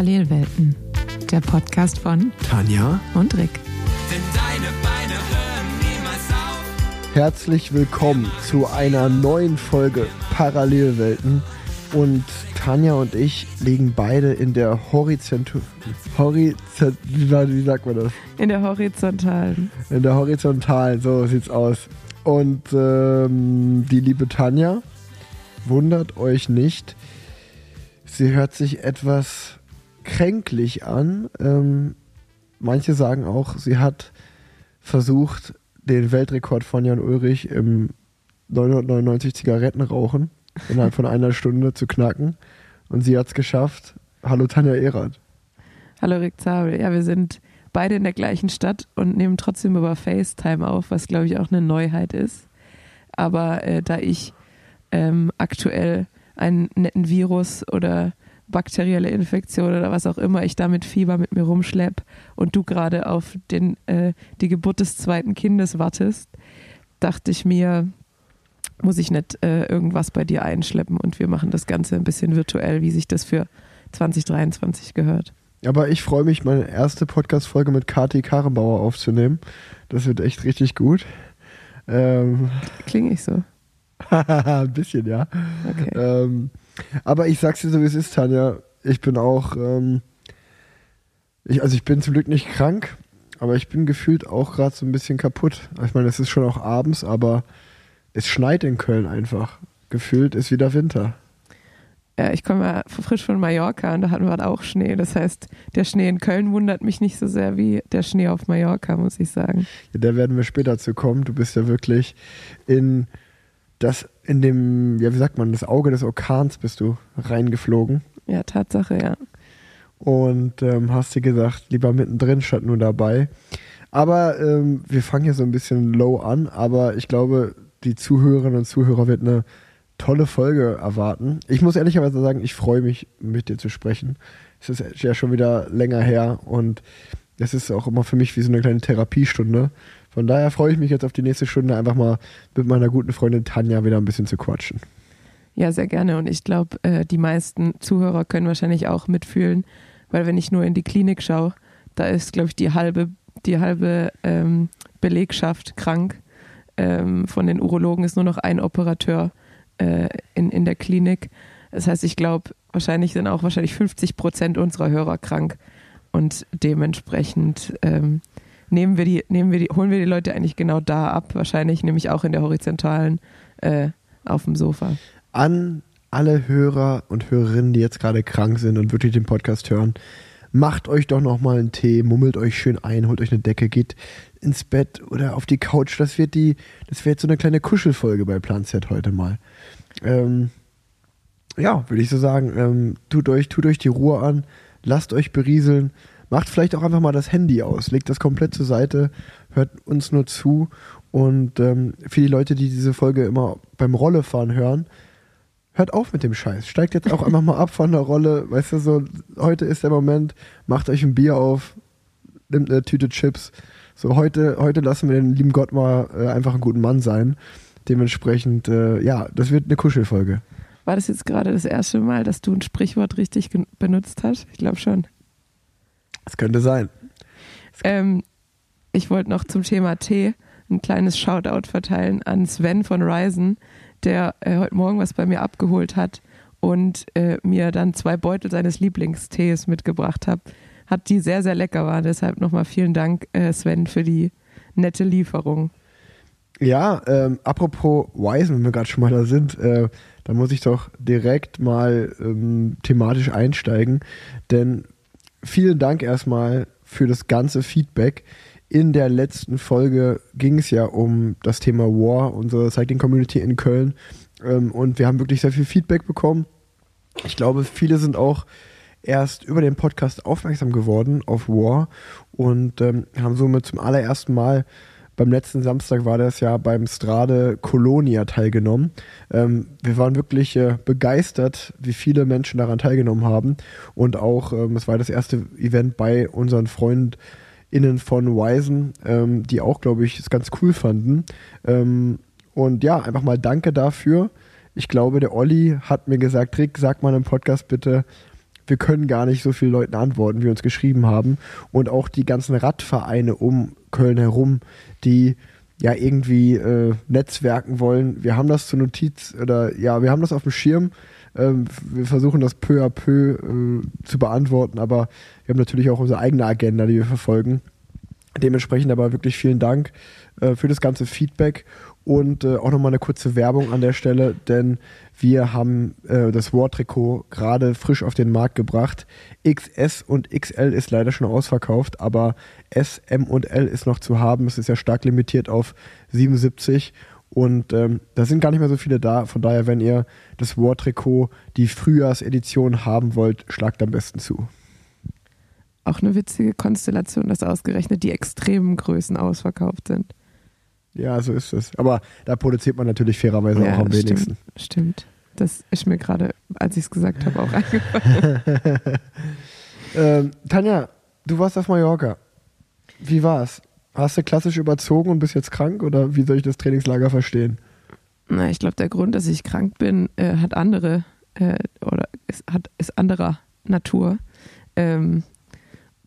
Parallelwelten, der Podcast von Tanja und Rick. Denn deine Beine hören niemals auf. Herzlich willkommen zu einer neuen Folge Parallelwelten. Und Tanja und ich liegen beide in der Horizont... Horizont... Wie sagt man das? In der horizontalen. In der Horizontalen, so sieht's aus. Und ähm, die liebe Tanja, wundert euch nicht, sie hört sich etwas kränklich an. Ähm, manche sagen auch, sie hat versucht, den Weltrekord von Jan Ulrich im 999 Zigaretten rauchen innerhalb von einer Stunde zu knacken. Und sie hat's geschafft. Hallo Tanja Erath. Hallo Rick Zabel. Ja, wir sind beide in der gleichen Stadt und nehmen trotzdem über FaceTime auf, was glaube ich auch eine Neuheit ist. Aber äh, da ich ähm, aktuell einen netten Virus oder bakterielle Infektion oder was auch immer ich da mit Fieber mit mir rumschlepp und du gerade auf den, äh, die Geburt des zweiten Kindes wartest, dachte ich mir, muss ich nicht äh, irgendwas bei dir einschleppen und wir machen das Ganze ein bisschen virtuell, wie sich das für 2023 gehört. Aber ich freue mich, meine erste Podcast-Folge mit Kati Karrenbauer aufzunehmen. Das wird echt richtig gut. Ähm, Klinge ich so? ein bisschen, ja. Okay. Ähm, aber ich sag's dir so, wie es ist, Tanja. Ich bin auch, ähm, ich, also ich bin zum Glück nicht krank, aber ich bin gefühlt auch gerade so ein bisschen kaputt. Ich meine, es ist schon auch abends, aber es schneit in Köln einfach. Gefühlt ist wieder Winter. Ja, ich komme ja frisch von Mallorca und da hatten wir halt auch Schnee. Das heißt, der Schnee in Köln wundert mich nicht so sehr wie der Schnee auf Mallorca, muss ich sagen. Ja, da werden wir später zu kommen. Du bist ja wirklich in das, in dem, ja, wie sagt man, das Auge des Orkans bist du reingeflogen. Ja, Tatsache, ja. und ähm, hast dir gesagt, lieber mittendrin statt nur dabei. Aber ähm, wir fangen hier so ein bisschen low an, aber ich glaube, die Zuhörerinnen und Zuhörer wird eine tolle Folge erwarten. Ich muss ehrlicherweise sagen, ich freue mich, mit dir zu sprechen. Es ist ja schon wieder länger her und es ist auch immer für mich wie so eine kleine Therapiestunde. Von daher freue ich mich jetzt auf die nächste Stunde, einfach mal mit meiner guten Freundin Tanja wieder ein bisschen zu quatschen. Ja, sehr gerne. Und ich glaube, äh, die meisten Zuhörer können wahrscheinlich auch mitfühlen, weil wenn ich nur in die Klinik schaue, da ist, glaube ich, die halbe, die halbe ähm, Belegschaft krank. Ähm, von den Urologen ist nur noch ein Operateur äh, in, in der Klinik. Das heißt, ich glaube, wahrscheinlich sind auch wahrscheinlich 50 Prozent unserer Hörer krank. Und dementsprechend ähm, nehmen wir die, nehmen wir die, holen wir die Leute eigentlich genau da ab, wahrscheinlich nämlich auch in der horizontalen äh, auf dem Sofa. an alle Hörer und Hörerinnen, die jetzt gerade krank sind und wirklich den Podcast hören, macht euch doch noch mal einen Tee, mummelt euch schön ein, holt euch eine Decke, geht ins Bett oder auf die Couch. Das wird die, das wird so eine kleine Kuschelfolge bei Plan Z heute mal. Ähm, ja, würde ich so sagen. Ähm, tut euch, tut euch die Ruhe an, lasst euch berieseln, macht vielleicht auch einfach mal das Handy aus, legt das komplett zur Seite, hört uns nur zu und ähm, für die Leute, die diese Folge immer beim Rollefahren hören, hört auf mit dem Scheiß. Steigt jetzt auch einfach mal ab von der Rolle. Weißt du, so, heute ist der Moment, macht euch ein Bier auf, nimmt eine Tüte Chips. So, heute, heute lassen wir den lieben Gott mal äh, einfach einen guten Mann sein. Dementsprechend, äh, ja, das wird eine Kuschelfolge. War das jetzt gerade das erste Mal, dass du ein Sprichwort richtig benutzt hast? Ich glaube schon. Das könnte sein. Ähm, ich wollte noch zum Thema Tee ein kleines Shoutout verteilen an Sven von Ryzen, der äh, heute Morgen was bei mir abgeholt hat und äh, mir dann zwei Beutel seines Lieblingstees mitgebracht hat, hat die sehr, sehr lecker waren. Deshalb nochmal vielen Dank, äh, Sven, für die nette Lieferung. Ja, ähm, apropos Wise, wenn wir gerade schon mal da sind, äh, da muss ich doch direkt mal ähm, thematisch einsteigen, denn vielen Dank erstmal für das ganze Feedback. In der letzten Folge ging es ja um das Thema War, unsere Cycling Community in Köln, ähm, und wir haben wirklich sehr viel Feedback bekommen. Ich glaube, viele sind auch erst über den Podcast aufmerksam geworden auf War und ähm, haben somit zum allerersten Mal beim letzten Samstag war das ja beim Strade Colonia teilgenommen. Ähm, wir waren wirklich äh, begeistert, wie viele Menschen daran teilgenommen haben. Und auch, ähm, es war das erste Event bei unseren FreundInnen von Wisen, ähm, die auch, glaube ich, es ganz cool fanden. Ähm, und ja, einfach mal danke dafür. Ich glaube, der Olli hat mir gesagt, Rick, sag mal im Podcast bitte, wir können gar nicht so vielen Leuten antworten, wie uns geschrieben haben. Und auch die ganzen Radvereine um Köln herum, die ja irgendwie äh, netzwerken wollen. Wir haben das zur Notiz oder ja, wir haben das auf dem Schirm. Ähm, wir versuchen das peu à peu äh, zu beantworten, aber wir haben natürlich auch unsere eigene Agenda, die wir verfolgen. Dementsprechend aber wirklich vielen Dank äh, für das ganze Feedback und äh, auch nochmal eine kurze Werbung an der Stelle, denn wir haben äh, das War-Trikot gerade frisch auf den Markt gebracht. XS und XL ist leider schon ausverkauft, aber S, M und L ist noch zu haben. Es ist ja stark limitiert auf 77 und ähm, da sind gar nicht mehr so viele da. Von daher, wenn ihr das War-Trikot, die Frühjahrsedition haben wollt, schlagt am besten zu. Auch eine witzige Konstellation, dass ausgerechnet die extremen Größen ausverkauft sind. Ja, so ist es. Aber da produziert man natürlich fairerweise ja, auch am stimmt, wenigsten. Stimmt. Das ist mir gerade, als ich es gesagt habe, auch eingefallen. Ähm, Tanja, du warst auf Mallorca. Wie war's? Hast du klassisch überzogen und bist jetzt krank oder wie soll ich das Trainingslager verstehen? Na, ich glaube, der Grund, dass ich krank bin, äh, hat andere äh, oder ist, hat, ist anderer Natur. Ähm,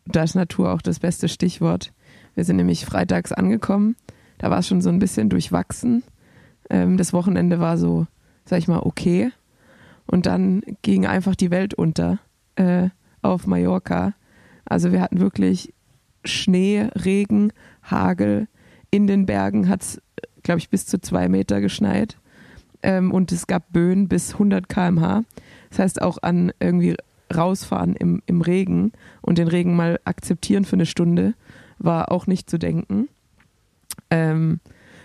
da ist Natur auch das beste Stichwort. Wir sind nämlich freitags angekommen. Da war es schon so ein bisschen durchwachsen. Ähm, das Wochenende war so, sag ich mal, okay. Und dann ging einfach die Welt unter äh, auf Mallorca. Also wir hatten wirklich Schnee, Regen, Hagel. In den Bergen hat es, glaube ich, bis zu zwei Meter geschneit. Ähm, und es gab Böen bis 100 km/h. Das heißt, auch an irgendwie rausfahren im, im Regen und den Regen mal akzeptieren für eine Stunde war auch nicht zu denken. Ähm,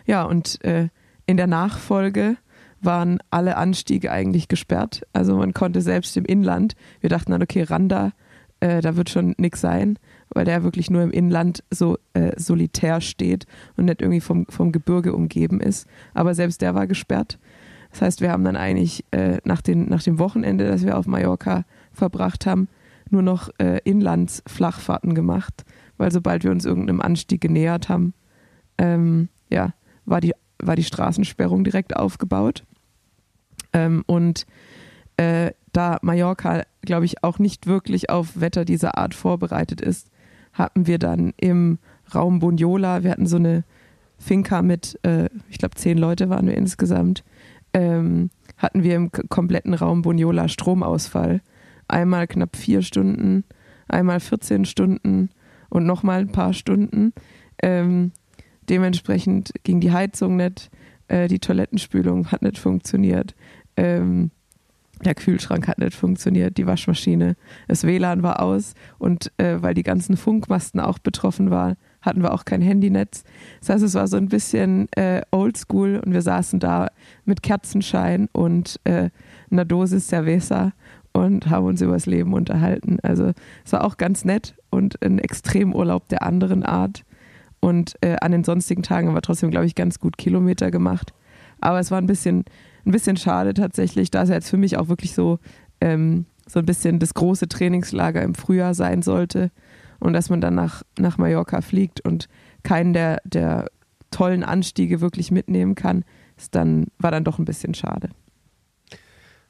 ja, und äh, in der Nachfolge waren alle Anstiege eigentlich gesperrt. Also man konnte selbst im Inland, wir dachten dann, okay, Randa, äh, da wird schon nichts sein, weil der wirklich nur im Inland so äh, solitär steht und nicht irgendwie vom, vom Gebirge umgeben ist. Aber selbst der war gesperrt. Das heißt, wir haben dann eigentlich äh, nach, den, nach dem Wochenende, das wir auf Mallorca verbracht haben, nur noch äh, Inlandsflachfahrten gemacht, weil sobald wir uns irgendeinem Anstieg genähert haben, ähm, ja, war die, war die Straßensperrung direkt aufgebaut. Ähm, und äh, da Mallorca, glaube ich, auch nicht wirklich auf Wetter dieser Art vorbereitet ist, hatten wir dann im Raum Bunyola, wir hatten so eine Finca mit, äh, ich glaube, zehn Leute waren wir insgesamt, ähm, hatten wir im kompletten Raum Bunyola Stromausfall. Einmal knapp vier Stunden, einmal 14 Stunden und nochmal ein paar Stunden. Ähm, dementsprechend ging die Heizung nicht, äh, die Toilettenspülung hat nicht funktioniert, ähm, der Kühlschrank hat nicht funktioniert, die Waschmaschine, das WLAN war aus und äh, weil die ganzen Funkmasten auch betroffen waren, hatten wir auch kein Handynetz. Das heißt, es war so ein bisschen äh, oldschool und wir saßen da mit Kerzenschein und äh, einer Dosis Cerveza und haben uns über das Leben unterhalten. Also es war auch ganz nett und ein Extremurlaub der anderen Art. Und äh, an den sonstigen Tagen haben wir trotzdem, glaube ich, ganz gut Kilometer gemacht. Aber es war ein bisschen, ein bisschen schade tatsächlich, da es jetzt für mich auch wirklich so, ähm, so ein bisschen das große Trainingslager im Frühjahr sein sollte. Und dass man dann nach, nach Mallorca fliegt und keinen der, der tollen Anstiege wirklich mitnehmen kann, ist dann, war dann doch ein bisschen schade.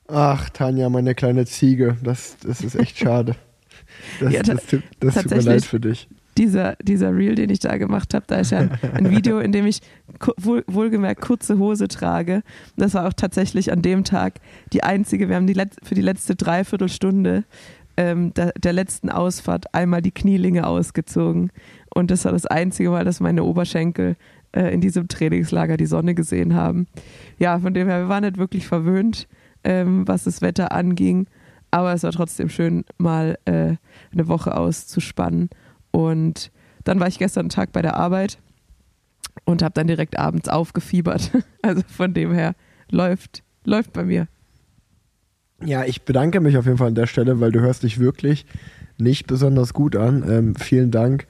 Ach, Tanja, meine kleine Ziege, das, das ist echt schade. Das, Ja, das, tut- das tut mir leid für dich. Dieser, dieser Reel, den ich da gemacht habe, da ist ja ein, ein Video, in dem ich wohl, wohlgemerkt kurze Hose trage. Das war auch tatsächlich an dem Tag die einzige, wir haben die Letz-, für die letzte Dreiviertelstunde ähm, der, der letzten Ausfahrt einmal die Knielinge ausgezogen. Und das war das einzige Mal, dass meine Oberschenkel äh, in diesem Trainingslager die Sonne gesehen haben. Ja, von dem her, wir waren nicht wirklich verwöhnt, ähm, was das Wetter anging. Aber es war trotzdem schön, mal äh, eine Woche auszuspannen. Und dann war ich gestern einen Tag bei der Arbeit und habe dann direkt abends aufgefiebert. Also von dem her läuft, läuft bei mir. Ja, ich bedanke mich auf jeden Fall an der Stelle, weil du hörst dich wirklich nicht besonders gut an. Ähm, vielen Dank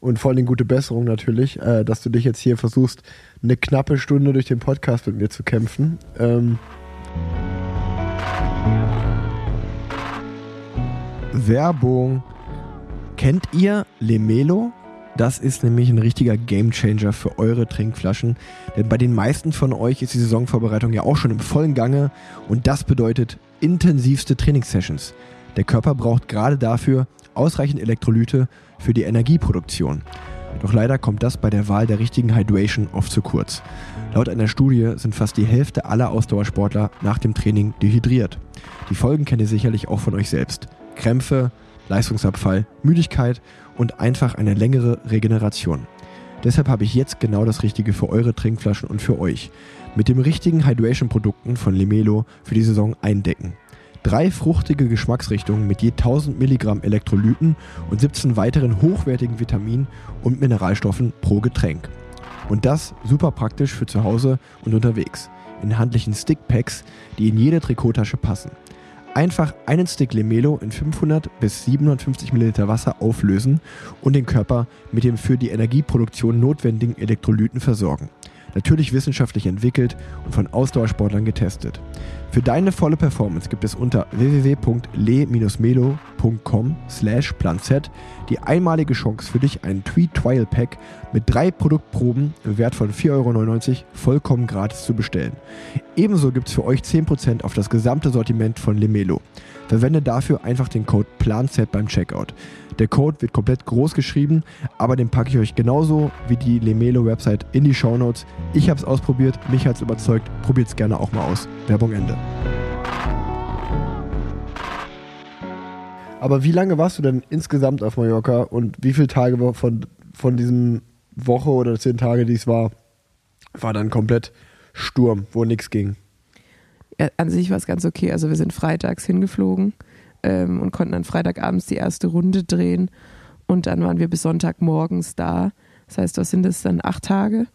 und vor allem gute Besserung natürlich, äh, dass du dich jetzt hier versuchst, eine knappe Stunde durch den Podcast mit mir zu kämpfen. Ähm, Werbung. Kennt ihr Lemelo? Das ist nämlich ein richtiger Gamechanger für eure Trinkflaschen. Denn bei den meisten von euch ist die Saisonvorbereitung ja auch schon im vollen Gange und das bedeutet intensivste Trainingssessions. Der Körper braucht gerade dafür ausreichend Elektrolyte für die Energieproduktion. Doch leider kommt das bei der Wahl der richtigen Hydration oft zu kurz. Laut einer Studie sind fast die Hälfte aller Ausdauersportler nach dem Training dehydriert. Die Folgen kennt ihr sicherlich auch von euch selbst. Krämpfe, Leistungsabfall, Müdigkeit und einfach eine längere Regeneration. Deshalb habe ich jetzt genau das Richtige für eure Trinkflaschen und für euch. Mit dem richtigen Hydration-Produkten von Lemelo für die Saison eindecken. Drei fruchtige Geschmacksrichtungen mit je 1000 Milligramm Elektrolyten und 17 weiteren hochwertigen Vitaminen und Mineralstoffen pro Getränk. Und das super praktisch für zu Hause und unterwegs. In handlichen Stickpacks, die in jede Trikottasche passen. Einfach einen Stick Lemelo in 500 bis 750 Milliliter Wasser auflösen und den Körper mit dem für die Energieproduktion notwendigen Elektrolyten versorgen. Natürlich wissenschaftlich entwickelt und von Ausdauersportlern getestet. Für deine volle Performance gibt es unter www.le-melo.com slash planz die einmalige Chance für dich einen Tweet Trial Pack mit drei Produktproben im Wert von 4,99 Euro vollkommen gratis zu bestellen. Ebenso gibt es für euch 10% auf das gesamte Sortiment von Lemelo. Verwende dafür einfach den Code PLANZ beim Checkout. Der Code wird komplett groß geschrieben, aber den packe ich euch genauso wie die Lemelo-Website in die Show Notes. Ich habe es ausprobiert, mich hat es überzeugt. Probiert es gerne auch mal aus. Werbung Ende. Aber wie lange warst du denn insgesamt auf Mallorca und wie viele Tage von, von diesen Woche oder zehn Tage, die es war, war dann komplett Sturm, wo nichts ging? Ja, an sich war es ganz okay. Also wir sind freitags hingeflogen ähm, und konnten dann Freitagabends die erste Runde drehen. Und dann waren wir bis Sonntagmorgens da. Das heißt, was sind das dann? Acht Tage.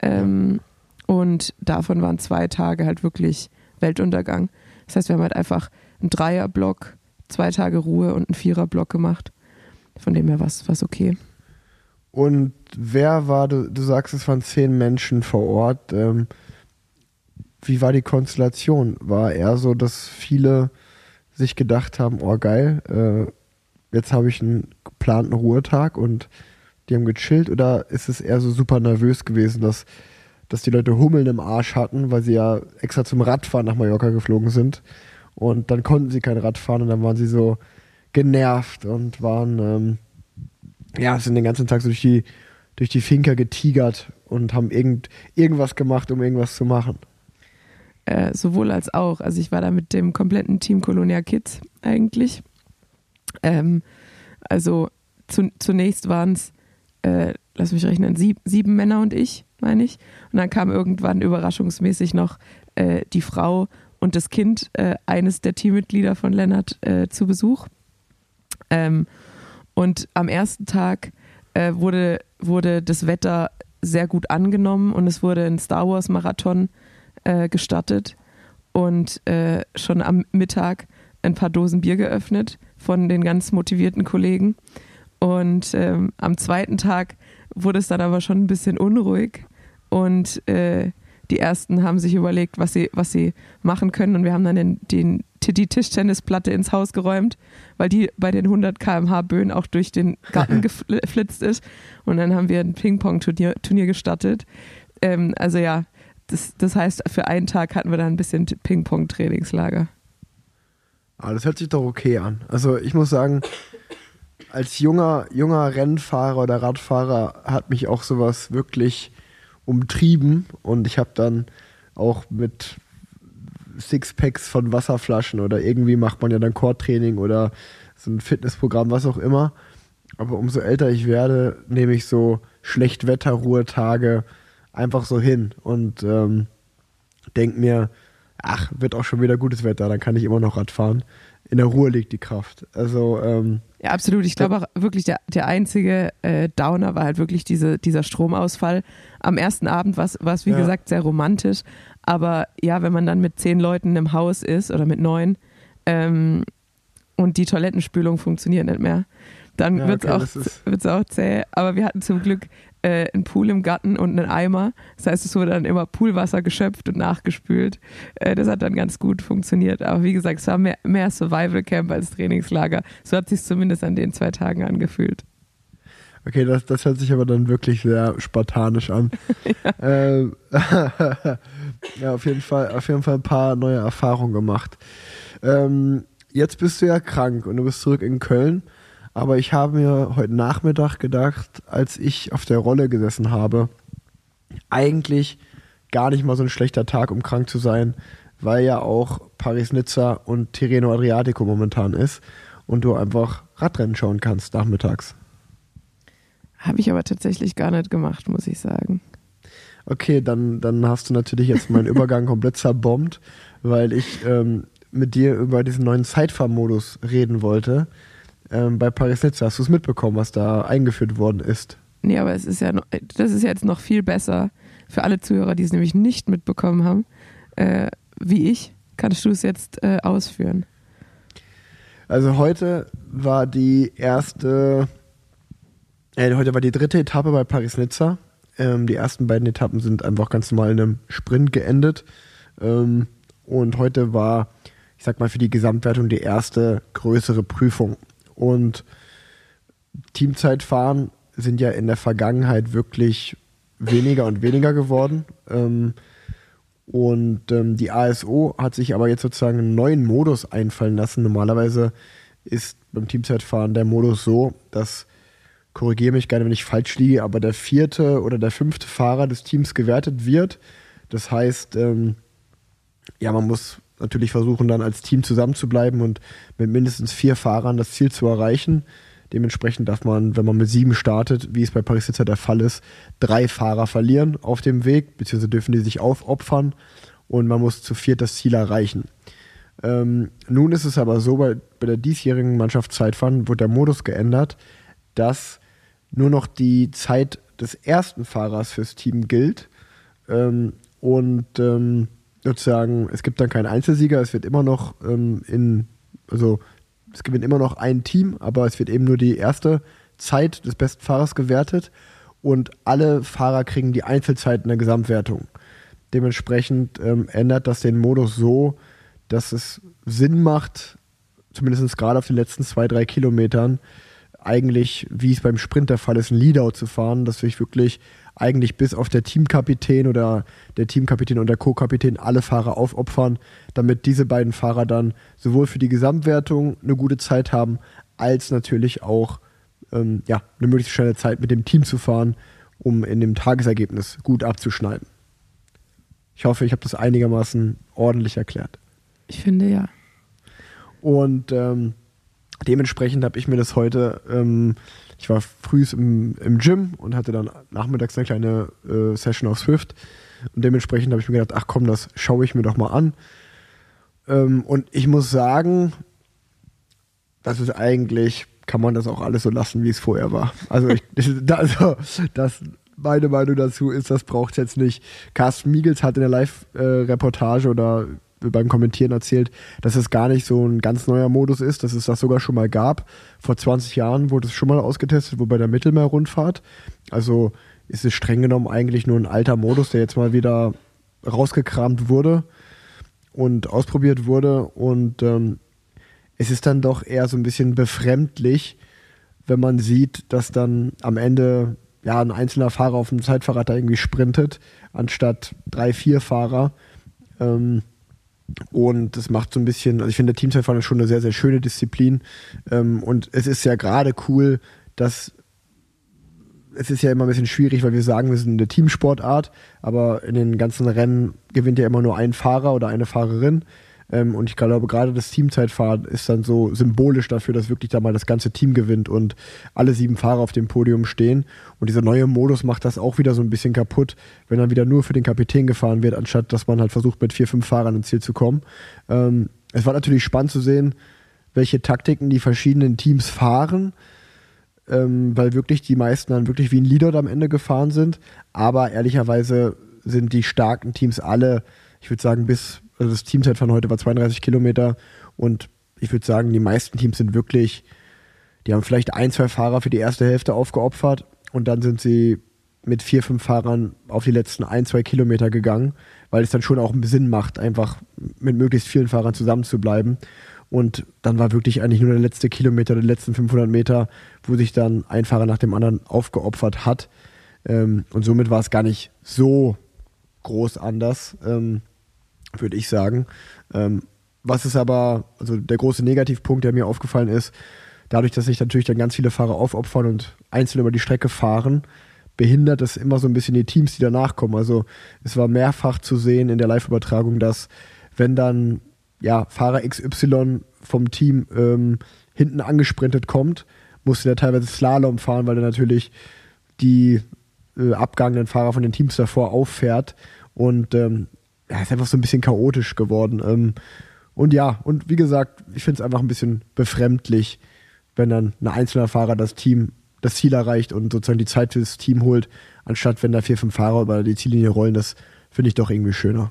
Ähm, und davon waren zwei Tage halt wirklich Weltuntergang. Das heißt, wir haben halt einfach einen Dreierblock, zwei Tage Ruhe und einen Viererblock gemacht. Von dem her war es okay. Und wer war, du, du sagst, es waren zehn Menschen vor Ort. Ähm, wie war die Konstellation? War eher so, dass viele sich gedacht haben, oh geil, äh, jetzt habe ich einen geplanten Ruhetag und die haben gechillt oder ist es eher so super nervös gewesen, dass, dass die Leute Hummeln im Arsch hatten, weil sie ja extra zum Radfahren nach Mallorca geflogen sind und dann konnten sie kein Rad fahren und dann waren sie so genervt und waren, ähm, ja, sind den ganzen Tag so durch die, durch die Finker getigert und haben irgend, irgendwas gemacht, um irgendwas zu machen. Äh, sowohl als auch. Also ich war da mit dem kompletten Team Colonia Kids eigentlich. Ähm, also zu, zunächst waren es, äh, lass mich rechnen, sieb, sieben Männer und ich, meine ich. Und dann kam irgendwann überraschungsmäßig noch äh, die Frau und das Kind äh, eines der Teammitglieder von Lennart äh, zu Besuch. Ähm, und am ersten Tag wurde, wurde das Wetter sehr gut angenommen und es wurde ein Star Wars Marathon äh, gestattet und äh, schon am Mittag ein paar Dosen Bier geöffnet von den ganz motivierten Kollegen. Und ähm, am zweiten Tag wurde es dann aber schon ein bisschen unruhig und äh, die ersten haben sich überlegt, was sie, was sie machen können und wir haben dann den, den, die Tischtennisplatte ins Haus geräumt, weil die bei den 100 km/h Böen auch durch den Garten geflitzt ist und dann haben wir ein Ping-Pong-Turnier Turnier gestartet. Ähm, also ja, das, das heißt, für einen Tag hatten wir dann ein bisschen Ping-Pong-Trainingslager. Ah, das hört sich doch okay an. Also ich muss sagen, als junger, junger Rennfahrer oder Radfahrer hat mich auch sowas wirklich umtrieben und ich habe dann auch mit Sixpacks von Wasserflaschen oder irgendwie macht man ja dann Core-Training oder so ein Fitnessprogramm, was auch immer. Aber umso älter ich werde, nehme ich so Schlechtwetterruhetage einfach so hin und ähm, denke mir, ach, wird auch schon wieder gutes Wetter, dann kann ich immer noch Rad fahren. In der Ruhe liegt die Kraft. Also ähm, ja, absolut. Ich glaube auch wirklich, der, der einzige äh, Downer war halt wirklich diese, dieser Stromausfall. Am ersten Abend war es, wie ja. gesagt, sehr romantisch. Aber ja, wenn man dann mit zehn Leuten im Haus ist oder mit neun ähm, und die Toilettenspülung funktioniert nicht mehr, dann ja, wird es okay, auch, auch zäh. Aber wir hatten zum Glück äh, einen Pool im Garten und einen Eimer. Das heißt, es wurde dann immer Poolwasser geschöpft und nachgespült. Äh, das hat dann ganz gut funktioniert. Aber wie gesagt, es war mehr, mehr Survival Camp als Trainingslager. So hat sich zumindest an den zwei Tagen angefühlt. Okay, das, das hört sich aber dann wirklich sehr spartanisch an. ja. Ähm, ja, auf jeden Fall, auf jeden Fall ein paar neue Erfahrungen gemacht. Ähm, jetzt bist du ja krank und du bist zurück in Köln. Aber ich habe mir heute Nachmittag gedacht, als ich auf der Rolle gesessen habe, eigentlich gar nicht mal so ein schlechter Tag, um krank zu sein, weil ja auch Paris-Nizza und Tirreno Adriatico momentan ist und du einfach Radrennen schauen kannst nachmittags. Habe ich aber tatsächlich gar nicht gemacht, muss ich sagen. Okay, dann, dann hast du natürlich jetzt meinen Übergang komplett zerbombt, weil ich ähm, mit dir über diesen neuen Zeitfahrmodus reden wollte. Ähm, bei Paris-Nizza hast du es mitbekommen, was da eingeführt worden ist. Nee, aber es ist ja noch, das ist jetzt noch viel besser für alle Zuhörer, die es nämlich nicht mitbekommen haben, äh, wie ich. Kannst du es jetzt äh, ausführen? Also heute war die erste, äh, heute war die dritte Etappe bei Paris-Nizza. Ähm, die ersten beiden Etappen sind einfach ganz normal in einem Sprint geendet. Ähm, und heute war, ich sag mal, für die Gesamtwertung die erste größere Prüfung. Und Teamzeitfahren sind ja in der Vergangenheit wirklich weniger und weniger geworden. Ähm, und ähm, die ASO hat sich aber jetzt sozusagen einen neuen Modus einfallen lassen. Normalerweise ist beim Teamzeitfahren der Modus so, dass, korrigiere mich gerne, wenn ich falsch liege, aber der vierte oder der fünfte Fahrer des Teams gewertet wird. Das heißt, ähm, ja, man muss natürlich versuchen, dann als Team zusammenzubleiben und mit mindestens vier Fahrern das Ziel zu erreichen. Dementsprechend darf man, wenn man mit sieben startet, wie es bei Paris Nizza der Fall ist, drei Fahrer verlieren auf dem Weg, beziehungsweise dürfen die sich aufopfern und man muss zu viert das Ziel erreichen. Ähm, nun ist es aber so, bei, bei der diesjährigen Mannschaftszeitfahren wurde der Modus geändert, dass nur noch die Zeit des ersten Fahrers fürs Team gilt ähm, und ähm, sozusagen, es gibt dann keinen Einzelsieger, es wird immer noch ähm, in, also es gewinnt immer noch ein Team, aber es wird eben nur die erste Zeit des besten Fahrers gewertet und alle Fahrer kriegen die Einzelzeit in der Gesamtwertung. Dementsprechend ähm, ändert das den Modus so, dass es Sinn macht, zumindest gerade auf den letzten zwei, drei Kilometern, eigentlich, wie es beim Sprint der Fall ist, ein Leadout zu fahren, dass sich wirklich eigentlich bis auf der Teamkapitän oder der Teamkapitän und der Co-Kapitän alle Fahrer aufopfern, damit diese beiden Fahrer dann sowohl für die Gesamtwertung eine gute Zeit haben, als natürlich auch ähm, ja, eine möglichst schnelle Zeit mit dem Team zu fahren, um in dem Tagesergebnis gut abzuschneiden. Ich hoffe, ich habe das einigermaßen ordentlich erklärt. Ich finde ja. Und ähm, dementsprechend habe ich mir das heute, ähm, ich war früh im, im Gym und hatte dann nachmittags eine kleine äh, Session auf Swift. Und dementsprechend habe ich mir gedacht, ach komm, das schaue ich mir doch mal an. Ähm, und ich muss sagen, das ist eigentlich, kann man das auch alles so lassen, wie es vorher war. Also, ich, also das, meine Meinung dazu ist, das braucht es jetzt nicht. Carsten Miegels hat in der Live-Reportage oder beim Kommentieren erzählt, dass es gar nicht so ein ganz neuer Modus ist, dass es das sogar schon mal gab. Vor 20 Jahren wurde es schon mal ausgetestet, wo bei der Mittelmeerrundfahrt. Also ist es streng genommen eigentlich nur ein alter Modus, der jetzt mal wieder rausgekramt wurde und ausprobiert wurde. Und ähm, es ist dann doch eher so ein bisschen befremdlich, wenn man sieht, dass dann am Ende ja ein einzelner Fahrer auf dem Zeitfahrrad da irgendwie sprintet, anstatt drei, vier Fahrer. Ähm, und das macht so ein bisschen, also ich finde, der Teamzeitfahren ist schon eine sehr, sehr schöne Disziplin. Ähm, und es ist ja gerade cool, dass es ist ja immer ein bisschen schwierig, weil wir sagen, wir sind eine Teamsportart, aber in den ganzen Rennen gewinnt ja immer nur ein Fahrer oder eine Fahrerin. Ähm, und ich glaube, gerade das Teamzeitfahren ist dann so symbolisch dafür, dass wirklich da mal das ganze Team gewinnt und alle sieben Fahrer auf dem Podium stehen. Und dieser neue Modus macht das auch wieder so ein bisschen kaputt, wenn dann wieder nur für den Kapitän gefahren wird, anstatt dass man halt versucht, mit vier, fünf Fahrern ins Ziel zu kommen. Ähm, es war natürlich spannend zu sehen, welche Taktiken die verschiedenen Teams fahren. Ähm, weil wirklich die meisten dann wirklich wie ein Leader am Ende gefahren sind. Aber ehrlicherweise sind die starken Teams alle, ich würde sagen, bis also das Teamzeit von heute war 32 Kilometer und ich würde sagen, die meisten Teams sind wirklich, die haben vielleicht ein, zwei Fahrer für die erste Hälfte aufgeopfert und dann sind sie mit vier, fünf Fahrern auf die letzten ein, zwei Kilometer gegangen, weil es dann schon auch einen Sinn macht, einfach mit möglichst vielen Fahrern zusammen zu bleiben. Und dann war wirklich eigentlich nur der letzte Kilometer, die letzten 500 Meter, wo sich dann ein Fahrer nach dem anderen aufgeopfert hat. Ähm, und somit war es gar nicht so groß anders. Würde ich sagen. Ähm, was ist aber, also der große Negativpunkt, der mir aufgefallen ist, dadurch, dass sich natürlich dann ganz viele Fahrer aufopfern und einzeln über die Strecke fahren, behindert es immer so ein bisschen die Teams, die danach kommen. Also es war mehrfach zu sehen in der Live-Übertragung, dass wenn dann ja, Fahrer XY vom Team ähm, hinten angesprintet kommt, musste der teilweise Slalom fahren, weil er natürlich die äh, abgangenen Fahrer von den Teams davor auffährt. Und ähm, ja, ist einfach so ein bisschen chaotisch geworden. Ähm, und ja, und wie gesagt, ich finde es einfach ein bisschen befremdlich, wenn dann ein einzelner Fahrer das Team, das Ziel erreicht und sozusagen die Zeit fürs Team holt, anstatt wenn da vier, fünf Fahrer über die Ziellinie rollen. Das finde ich doch irgendwie schöner.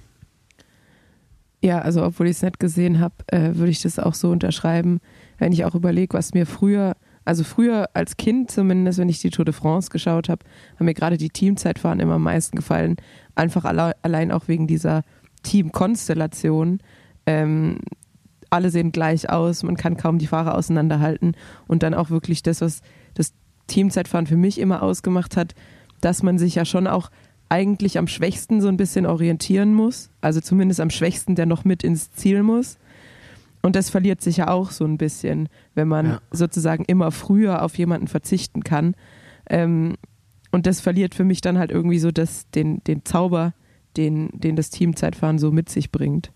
Ja, also obwohl ich es nicht gesehen habe, äh, würde ich das auch so unterschreiben, wenn ich auch überlege, was mir früher, also früher als Kind zumindest, wenn ich die Tour de France geschaut habe, haben mir gerade die Teamzeitfahren immer am meisten gefallen. Einfach alle, allein auch wegen dieser Teamkonstellation. Ähm, alle sehen gleich aus, man kann kaum die Fahrer auseinanderhalten und dann auch wirklich das, was das Teamzeitfahren für mich immer ausgemacht hat, dass man sich ja schon auch eigentlich am schwächsten so ein bisschen orientieren muss. Also zumindest am schwächsten, der noch mit ins Ziel muss. Und das verliert sich ja auch so ein bisschen, wenn man Ja. sozusagen immer früher auf jemanden verzichten kann. Ähm, und das verliert für mich dann halt irgendwie so das, den, den Zauber, den, den das Teamzeitfahren so mit sich bringt.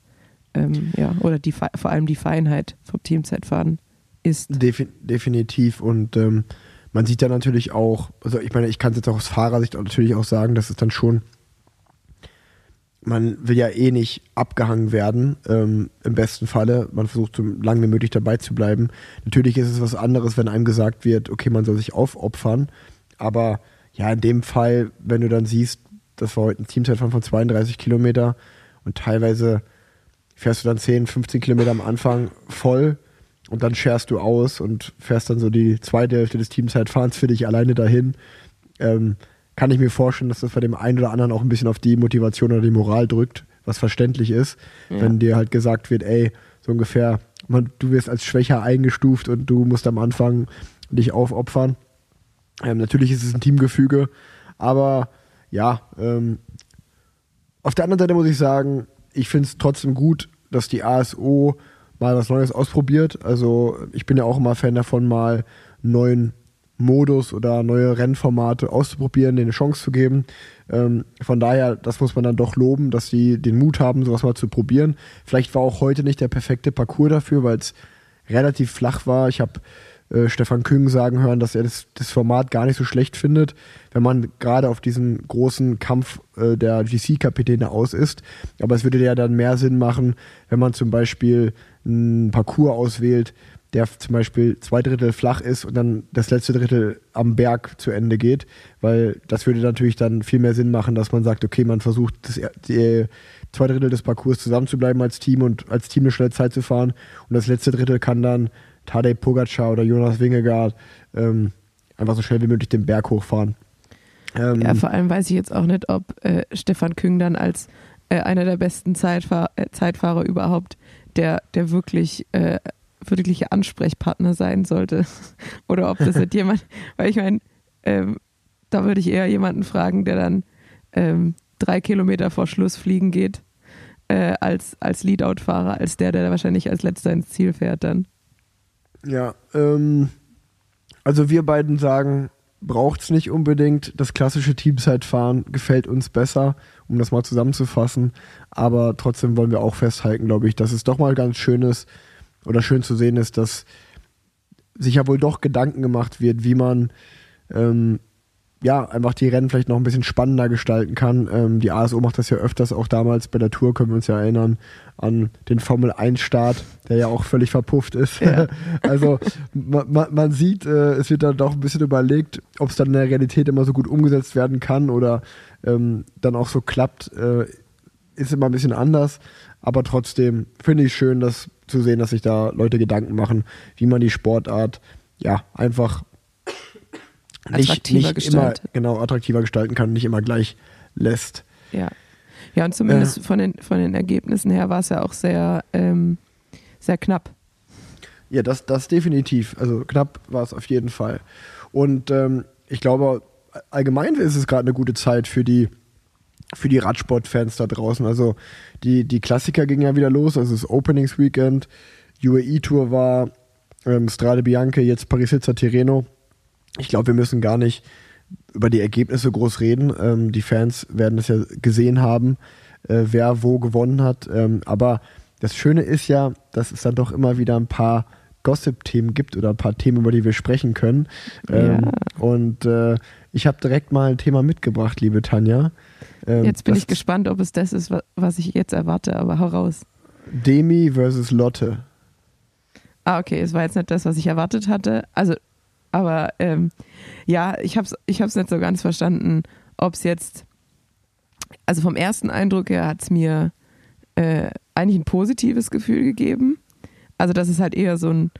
Ähm, ja, oder die, vor allem die Feinheit vom Teamzeitfahren ist. Defi definitiv. Und ähm, man sieht ja natürlich auch, also ich meine, ich kann es jetzt auch aus Fahrersicht natürlich auch sagen, dass es dann schon, man will ja eh nicht abgehangen werden, ähm, im besten Falle. Man versucht so lange wie möglich dabei zu bleiben. Natürlich ist es was anderes, wenn einem gesagt wird, okay, man soll sich aufopfern. Aber ja, in dem Fall, wenn du dann siehst, das war heute ein Teamzeitfahren von 32 Kilometer und teilweise fährst du dann 10, 15 Kilometer am Anfang voll und dann scherst du aus und fährst dann so die zweite Hälfte des Teamzeitfahrens für dich alleine dahin. Ähm, kann ich mir vorstellen, dass das bei dem einen oder anderen auch ein bisschen auf die Motivation oder die Moral drückt, was verständlich ist, Ja. wenn dir halt gesagt wird, ey, so ungefähr, man, du wirst als schwächer eingestuft und du musst am Anfang dich aufopfern. Ähm, natürlich ist es ein Teamgefüge, aber ja, ähm, auf der anderen Seite muss ich sagen, ich finde es trotzdem gut, dass die ASO mal was Neues ausprobiert. Also ich bin ja auch immer Fan davon, mal neuen Modus oder neue Rennformate auszuprobieren, denen eine Chance zu geben. Ähm, von daher, das muss man dann doch loben, dass sie den Mut haben, sowas mal zu probieren. Vielleicht war auch heute nicht der perfekte Parcours dafür, weil es relativ flach war. Ich habe äh, Stefan Küng sagen hören, dass er das, das Format gar nicht so schlecht findet, wenn man gerade auf diesen großen Kampf äh, der GC-Kapitäne aus ist. Aber es würde ja dann mehr Sinn machen, wenn man zum Beispiel einen Parcours auswählt, der zum Beispiel zwei Drittel flach ist und dann das letzte Drittel am Berg zu Ende geht, weil das würde natürlich dann viel mehr Sinn machen, dass man sagt, okay, man versucht das, die zwei Drittel des Parcours zusammenzubleiben als Team und als Team eine schnelle Zeit zu fahren und das letzte Drittel kann dann Tadej Pogacar oder Jonas Wingegaard ähm, einfach so schnell wie möglich den Berg hochfahren. Ähm, Ja, vor allem weiß ich jetzt auch nicht, ob äh, Stefan Küng dann als äh, einer der besten Zeitfahr äh, Zeitfahrer überhaupt der, der wirklich äh, wirkliche Ansprechpartner sein sollte. Oder ob das nicht jemand, weil ich meine, ähm, da würde ich eher jemanden fragen, der dann ähm, drei Kilometer vor Schluss fliegen geht, äh, als, als Leadout-Fahrer, als der, der wahrscheinlich als letzter ins Ziel fährt dann. Ja, ähm, also wir beiden sagen, braucht es nicht unbedingt. Das klassische Teamzeitfahren gefällt uns besser, um das mal zusammenzufassen. Aber trotzdem wollen wir auch festhalten, glaube ich, dass es doch mal ganz schön ist oder schön zu sehen ist, dass sich ja wohl doch Gedanken gemacht wird, wie man ähm, ja einfach die Rennen vielleicht noch ein bisschen spannender gestalten kann. Ähm, die ASO macht das ja öfters, auch damals bei der Tour können wir uns ja erinnern an den Formel 1 Start, der ja auch völlig verpufft ist. Ja. also man, man, man sieht, äh, es wird dann doch ein bisschen überlegt, ob es dann in der Realität immer so gut umgesetzt werden kann oder ähm, dann auch so klappt, äh, ist immer ein bisschen anders. Aber trotzdem finde ich schön, das zu sehen, dass sich da Leute Gedanken machen, wie man die Sportart ja einfach nicht, Attraktiver nicht immer genau attraktiver gestalten kann, nicht immer gleich lässt. Ja. Ja, und zumindest von, den, von den Ergebnissen her war es ja auch sehr, ähm, sehr knapp. Ja, das, das definitiv. Also knapp war es auf jeden Fall. Und ähm, ich glaube, allgemein ist es gerade eine gute Zeit für die für die Radsportfans da draußen. Also die, die Klassiker gingen ja wieder los, also das Openings Weekend, UAE Tour war, ähm, Strade Bianche, jetzt Paris-Nizza Tirreno. Ich glaube, wir müssen gar nicht über die Ergebnisse groß reden. Ähm, die Fans werden es ja gesehen haben, äh, wer wo gewonnen hat. Ähm, aber das Schöne ist ja, dass es dann doch immer wieder ein paar Gossip-Themen gibt oder ein paar Themen, über die wir sprechen können. Ähm, Ja. Und äh, ich habe direkt mal ein Thema mitgebracht, liebe Tanja. Ähm, Jetzt bin ich gespannt, ob es das ist, wa- was ich jetzt erwarte, aber hau raus. Demi versus Lotte. Ah, okay, es war jetzt nicht das, was ich erwartet hatte. Also, aber ähm, ja, ich habe es ich hab's nicht so ganz verstanden, ob es jetzt, also vom ersten Eindruck her hat es mir äh, eigentlich ein positives Gefühl gegeben. Also, dass es halt eher so ein,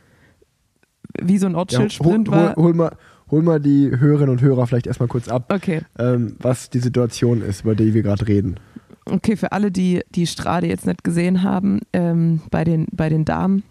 wie so ein Ja, hol, Ortsschild-Sprint hol, war. hol, mal, hol mal die Hörerinnen und Hörer vielleicht erstmal kurz ab, Okay, ähm, was die Situation ist, über die wir gerade reden. okay, für alle, die die Strade jetzt nicht gesehen haben, ähm, bei, den, bei den Damen,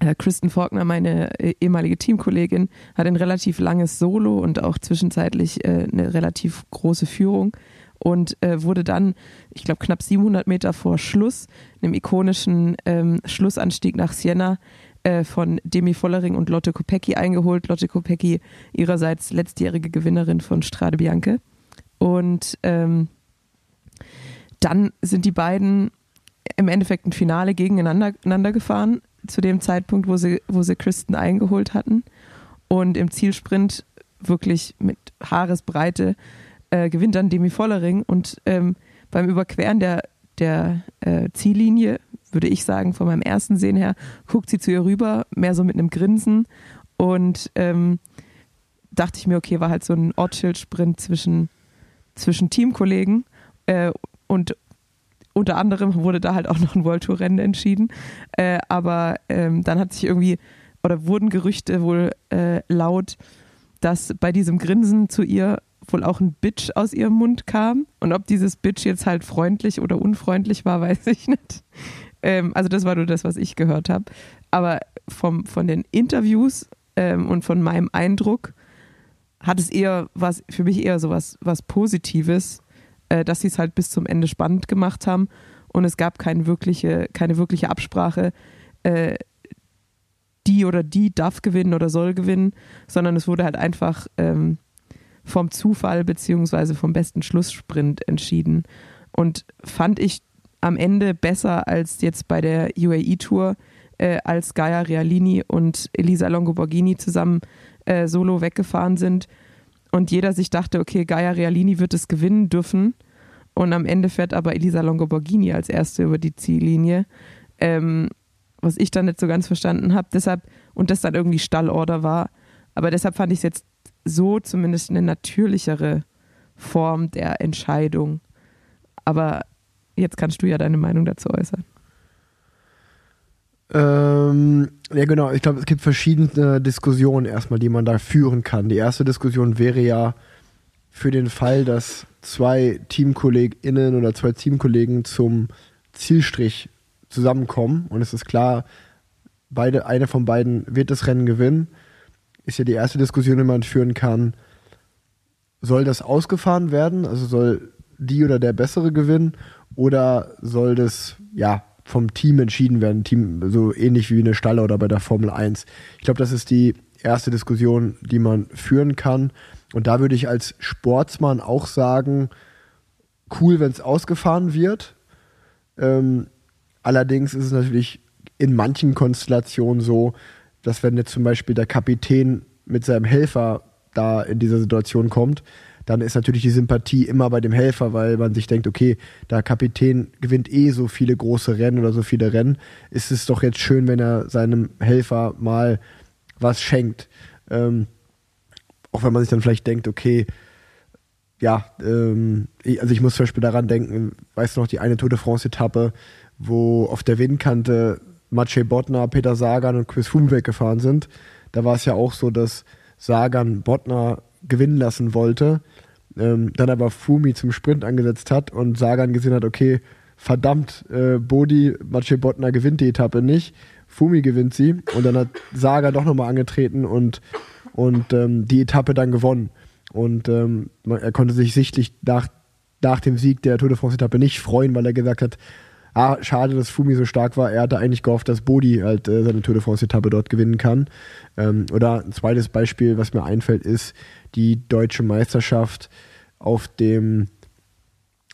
äh, Kristen Faulkner, meine äh, ehemalige Teamkollegin, hat ein relativ langes Solo und auch zwischenzeitlich äh, eine relativ große Führung und äh, wurde dann, ich glaube, knapp 700 Meter vor Schluss, einem ikonischen ähm, Schlussanstieg nach Siena, äh, von Demi Vollering und Lotte Kopecki eingeholt. Lotte Kopecki ihrerseits letztjährige Gewinnerin von Strade Bianche. Und ähm, dann sind die beiden im Endeffekt ein Finale gegeneinander einander gefahren, zu dem Zeitpunkt, wo sie, wo sie Kristen eingeholt hatten. Und im Zielsprint wirklich mit Haaresbreite äh, gewinnt dann Demi Vollering. Und ähm, beim Überqueren der, der äh, Ziellinie, würde ich sagen, von meinem ersten Sehen her, guckt sie zu ihr rüber, mehr so mit einem Grinsen. Und ähm, dachte ich mir, okay, war halt so ein Ortsschild-Sprint zwischen, zwischen Teamkollegen. Äh, und unter anderem wurde da halt auch noch ein World Tour Rennen entschieden. Äh, aber ähm, dann hat sich irgendwie oder wurden Gerüchte wohl äh, laut, dass bei diesem Grinsen zu ihr wohl auch ein Bitch aus ihrem Mund kam. Und ob dieses Bitch jetzt halt freundlich oder unfreundlich war, weiß ich nicht. Ähm, also das war nur das, was ich gehört habe. Aber vom, von den Interviews ähm, und von meinem Eindruck hat es eher was, für mich eher so was, was Positives, äh, dass sie es halt bis zum Ende spannend gemacht haben und es gab keine wirkliche, keine wirkliche Absprache, äh, die oder die darf gewinnen oder soll gewinnen, sondern es wurde halt einfach ähm, vom Zufall beziehungsweise vom besten Schlusssprint entschieden. Und fand ich am Ende besser als jetzt bei der UAE-Tour, äh, als Gaia Realini und Elisa Longoborghini zusammen äh, solo weggefahren sind und jeder sich dachte, okay, Gaia Realini wird es gewinnen dürfen. Und am Ende fährt aber Elisa Longoborghini als erste über die Ziellinie. Ähm, was ich dann nicht so ganz verstanden habe. Deshalb, und das dann irgendwie Stallorder war. Aber deshalb fand ich es jetzt so zumindest eine natürlichere Form der Entscheidung. Aber jetzt kannst du ja deine Meinung dazu äußern. Ähm, ja, genau. Ich glaube, es gibt verschiedene Diskussionen erstmal, die man da führen kann. Die erste Diskussion wäre ja für den Fall, dass zwei TeamkollegInnen oder zwei Teamkollegen zum Zielstrich zusammenkommen und es ist klar, beide, eine von beiden wird das Rennen gewinnen, ist ja die erste Diskussion, die man führen kann. Soll das ausgefahren werden? Also soll die oder der Bessere gewinnen? Oder soll das, ja, vom Team entschieden werden? Team, so ähnlich wie eine Stalle oder bei der Formel 1. Ich glaube, das ist die erste Diskussion, die man führen kann. Und da würde ich als Sportsmann auch sagen, cool, wenn es ausgefahren wird. Ähm, allerdings ist es natürlich in manchen Konstellationen so, dass wenn jetzt zum Beispiel der Kapitän mit seinem Helfer da in dieser Situation kommt, dann ist natürlich die Sympathie immer bei dem Helfer, weil man sich denkt, okay, der Kapitän gewinnt eh so viele große Rennen oder so viele Rennen, ist es doch jetzt schön, wenn er seinem Helfer mal was schenkt. Ähm, auch wenn man sich dann vielleicht denkt, okay, ja, ähm, also ich muss zum Beispiel daran denken, weißt du noch, die eine Tour de France-Etappe, wo auf der Windkante Maciej Bottner, Peter Sagan und Chris Froome weggefahren sind. Da war es ja auch so, dass Sagan Bottner gewinnen lassen wollte, ähm, dann aber Fumi zum Sprint angesetzt hat und Sagan gesehen hat, okay, verdammt, äh, Bodi, Maciej Bottner gewinnt die Etappe nicht, Fumi gewinnt sie und dann hat Sagan doch nochmal angetreten und, und ähm, die Etappe dann gewonnen. Und ähm, er konnte sich sichtlich nach nach dem Sieg der Tour de France-Etappe nicht freuen, weil er gesagt hat, ah, schade, dass Fumi so stark war. Er hatte eigentlich gehofft, dass Bodi halt äh, seine Tour de France-Etappe dort gewinnen kann. Ähm, oder ein zweites Beispiel, was mir einfällt, ist die deutsche Meisterschaft auf dem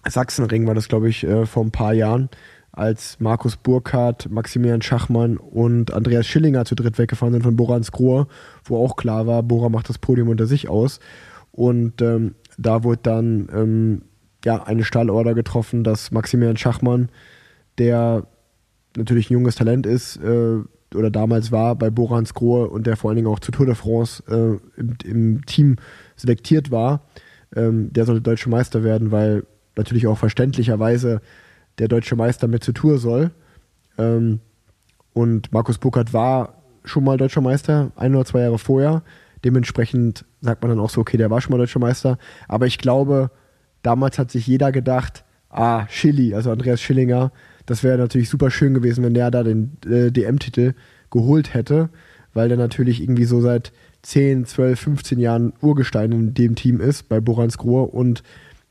Sachsenring, war das, glaube ich, äh, vor ein paar Jahren, als Markus Burkhardt, Maximilian Schachmann und Andreas Schillinger zu dritt weggefahren sind von Borans Grohr, wo auch klar war, Bora macht das Podium unter sich aus. Und ähm, da wurde dann ähm, ja, eine Stallorder getroffen, dass Maximilian Schachmann, der natürlich ein junges Talent ist, äh, oder damals war bei Borans Grohe und der vor allen Dingen auch zur Tour de France äh, im, im, Team selektiert war, ähm, der sollte deutscher Meister werden, weil natürlich auch verständlicherweise der deutsche Meister mit zur Tour soll. Ähm, und Markus Burkhardt war schon mal deutscher Meister, ein oder zwei Jahre vorher. Dementsprechend sagt man dann auch so, okay, der war schon mal deutscher Meister. Aber ich glaube, damals hat sich jeder gedacht, ah, Schilly, also Andreas Schillinger, das wäre natürlich super schön gewesen, wenn der da den äh, DM-Titel geholt hätte, weil der natürlich irgendwie so seit 10, 12, 15 Jahren Urgestein in dem Team ist, bei Borans Grohr und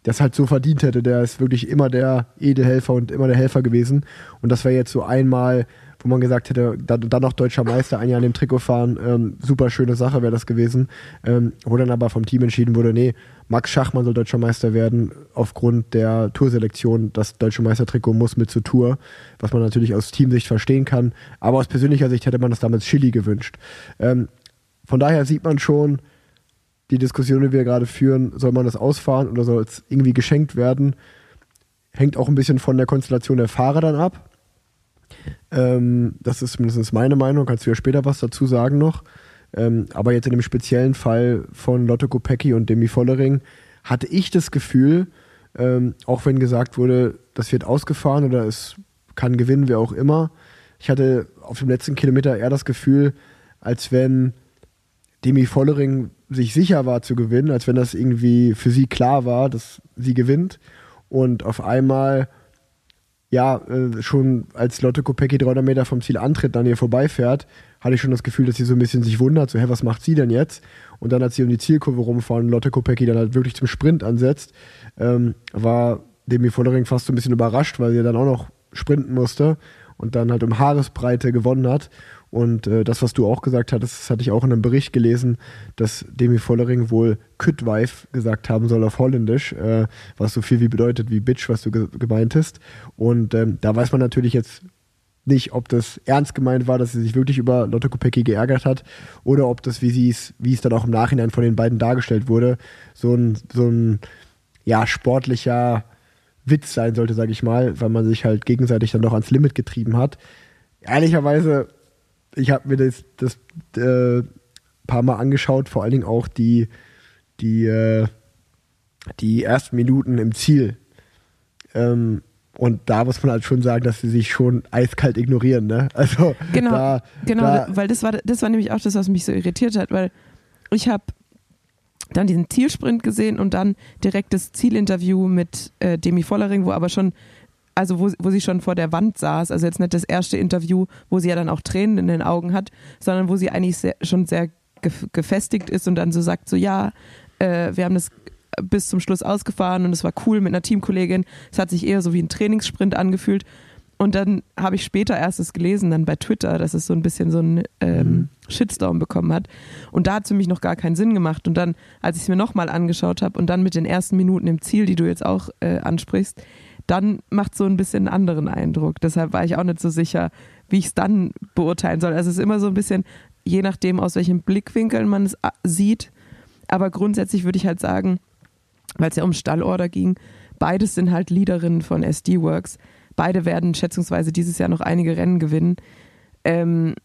das halt so verdient hätte. Der ist wirklich immer der Edelhelfer und immer der Helfer gewesen. Und das wäre jetzt so einmal wo man gesagt hätte, dann, noch deutscher Meister, ein Jahr an dem Trikot fahren, ähm, super schöne Sache wäre das gewesen. Ähm, wo dann aber vom Team entschieden wurde, nee, Max Schachmann soll deutscher Meister werden, aufgrund der Tourselektion. Das deutsche Meistertrikot muss mit zur Tour, was man natürlich aus Teamsicht verstehen kann. Aber aus persönlicher Sicht hätte man das damals Chili gewünscht. Ähm, von daher sieht man schon, die Diskussion, die wir gerade führen, soll man das ausfahren oder soll es irgendwie geschenkt werden, hängt auch ein bisschen von der Konstellation der Fahrer dann ab. Ähm, das ist zumindest meine Meinung, kannst du ja später was dazu sagen noch. Ähm, aber jetzt in dem speziellen Fall von Lotte Kopecki und Demi Vollering hatte ich das Gefühl, ähm, auch wenn gesagt wurde, das wird ausgefahren oder es kann gewinnen, wer auch immer, ich hatte auf dem letzten Kilometer eher das Gefühl, als wenn Demi Vollering sich sicher war zu gewinnen, als wenn das irgendwie für sie klar war, dass sie gewinnt. Und auf einmal ja, äh, schon als Lotte Kopecki 300 Meter vom Ziel antritt, dann ihr vorbeifährt, hatte ich schon das Gefühl, dass sie so ein bisschen sich wundert, so, hä, was macht sie denn jetzt? Und dann, als sie um die Zielkurve rumfahren, Lotte Kopecki dann halt wirklich zum Sprint ansetzt, ähm, war Demi Vollering fast so ein bisschen überrascht, weil sie dann auch noch sprinten musste und dann halt um Haaresbreite gewonnen hat. Und äh, das, was du auch gesagt hattest, das hatte ich auch in einem Bericht gelesen, dass Demi Vollering wohl Kütweif gesagt haben soll auf Holländisch, äh, was so viel wie bedeutet wie Bitch, was du ge gemeint hast. Und ähm, da weiß man natürlich jetzt nicht, ob das ernst gemeint war, dass sie sich wirklich über Lotte Kopecki geärgert hat oder ob das, wie es, wie es dann auch im Nachhinein von den beiden dargestellt wurde, so ein, so ein ja, sportlicher Witz sein sollte, sage ich mal, weil man sich halt gegenseitig dann doch ans Limit getrieben hat. Ehrlicherweise ich habe mir das, das äh, paar Mal angeschaut, vor allen Dingen auch die, die, äh, die ersten Minuten im Ziel. Ähm, und da muss man halt schon sagen, dass sie sich schon eiskalt ignorieren, ne? Also genau, da, genau, da, weil das war das war nämlich auch das, was mich so irritiert hat, weil ich habe dann diesen Zielsprint gesehen und dann direkt das Zielinterview mit äh, Demi Vollering, wo aber schon also wo, wo sie schon vor der Wand saß, also jetzt nicht das erste Interview, wo sie ja dann auch Tränen in den Augen hat, sondern wo sie eigentlich sehr, schon sehr gefestigt ist und dann so sagt, so ja, äh, wir haben das bis zum Schluss ausgefahren und es war cool mit einer Teamkollegin. Es hat sich eher so wie ein Trainingssprint angefühlt. Und dann habe ich später erst es gelesen, dann bei Twitter, dass es so ein bisschen so einen ähm, mhm. Shitstorm bekommen hat. Und da hat es für mich noch gar keinen Sinn gemacht. Und dann, als ich es mir nochmal angeschaut habe und dann mit den ersten Minuten im Ziel, die du jetzt auch äh, ansprichst, dann macht so ein bisschen einen anderen Eindruck. Deshalb war ich auch nicht so sicher, wie ich es dann beurteilen soll. Also es ist immer so ein bisschen, je nachdem, aus welchen Blickwinkeln man es äh, sieht. Aber grundsätzlich würde ich halt sagen, weil es ja um Stallorder ging, beides sind halt Leaderinnen von SD Works. Beide werden schätzungsweise dieses Jahr noch einige Rennen gewinnen. Ähm,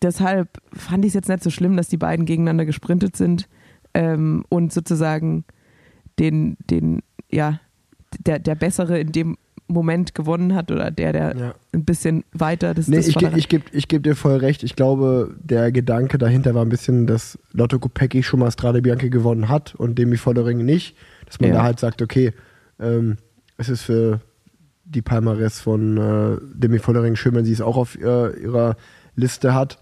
deshalb fand ich es jetzt nicht so schlimm, dass die beiden gegeneinander gesprintet sind ähm, und sozusagen den, den, ja, der, der Bessere in dem Moment gewonnen hat oder der, der ja. ein bisschen weiter das, nee, das ich, ge ich gebe ich geb dir voll recht. Ich glaube, der Gedanke dahinter war ein bisschen, dass Lotto Kopecki schon mal Strade Bianchi gewonnen hat und Demi Vollering nicht. Dass man ja. da halt sagt, okay, ähm, es ist für die Palmares von äh, Demi Vollering schön, wenn sie es auch auf äh, ihrer Liste hat.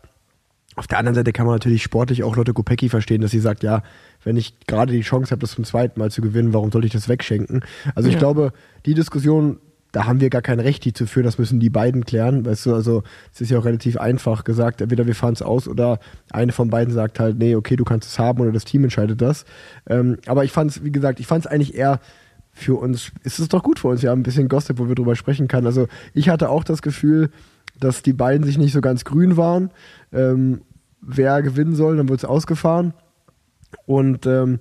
Auf der anderen Seite kann man natürlich sportlich auch Lotte Kopecki verstehen, dass sie sagt, ja, wenn ich gerade die Chance habe, das zum zweiten Mal zu gewinnen, warum soll ich das wegschenken? Also ich Ja. glaube, die Diskussion, da haben wir gar kein Recht, die zu führen, das müssen die beiden klären. Weißt du, also es ist ja auch relativ einfach gesagt, entweder wir fahren es aus oder eine von beiden sagt halt, nee, okay, du kannst es haben oder das Team entscheidet das. Ähm, aber ich fand es, wie gesagt, ich fand es eigentlich eher für uns, ist es doch gut für uns, wir haben ein bisschen Gossip, wo wir drüber sprechen können. Also ich hatte auch das Gefühl, dass die beiden sich nicht so ganz grün waren. Ähm, wer gewinnen soll, dann wird es ausgefahren. Und ähm,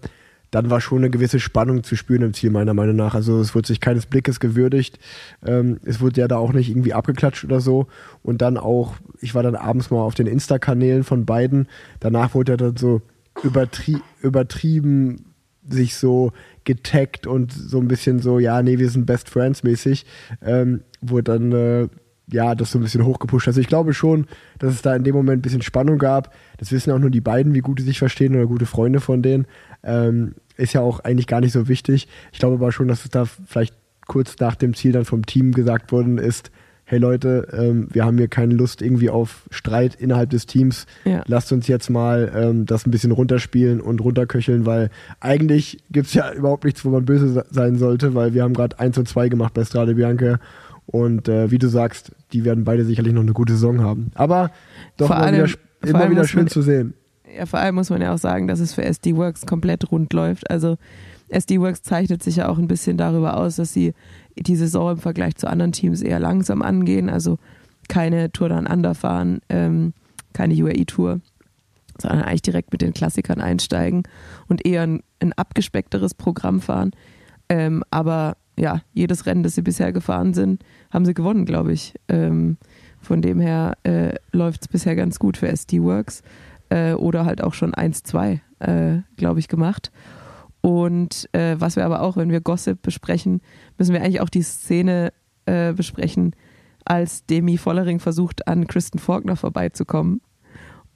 dann war schon eine gewisse Spannung zu spüren im Ziel, meiner Meinung nach. Also es wurde sich keines Blickes gewürdigt. Ähm, es wurde ja da auch nicht irgendwie abgeklatscht oder so. Und dann auch, ich war dann abends mal auf den Insta-Kanälen von beiden. Danach wurde ja dann so übertrie übertrieben sich so getaggt und so ein bisschen so, ja, nee, wir sind Best Friends mäßig, ähm, wurde dann, äh, ja, das so ein bisschen hochgepusht. Also ich glaube schon, dass es da in dem Moment ein bisschen Spannung gab. Das wissen auch nur die beiden, wie gut die sich verstehen oder gute Freunde von denen. Ähm, ist ja auch eigentlich gar nicht so wichtig. Ich glaube aber schon, dass es da vielleicht kurz nach dem Ziel dann vom Team gesagt worden ist, hey Leute, ähm, wir haben hier keine Lust irgendwie auf Streit innerhalb des Teams. Ja. Lasst uns jetzt mal ähm, das ein bisschen runterspielen und runterköcheln, weil eigentlich gibt's ja überhaupt nichts, wo man böse se- sein sollte, weil wir haben gerade 1 und 2 gemacht bei Strade Bianca. Und äh, wie du sagst, die werden beide sicherlich noch eine gute Saison haben. Aber doch Vor immer allem- wieder, immer wieder schön man- zu sehen. Ja, vor allem muss man ja auch sagen, dass es für SD Works komplett rund läuft. Also SD Works zeichnet sich ja auch ein bisschen darüber aus, dass sie die Saison im Vergleich zu anderen Teams eher langsam angehen. Also keine Tour Down Under fahren, ähm, keine UAE-Tour, sondern eigentlich direkt mit den Klassikern einsteigen und eher ein, ein abgespeckteres Programm fahren. Ähm, aber ja, jedes Rennen, das sie bisher gefahren sind, haben sie gewonnen, glaube ich. Ähm, von dem her äh, läuft es bisher ganz gut für SD Works äh, oder halt auch schon 1-2, äh, glaube ich, gemacht. Und äh, was wir aber auch, wenn wir Gossip besprechen, müssen wir eigentlich auch die Szene äh, besprechen, als Demi Vollering versucht, an Kristen Faulkner vorbeizukommen.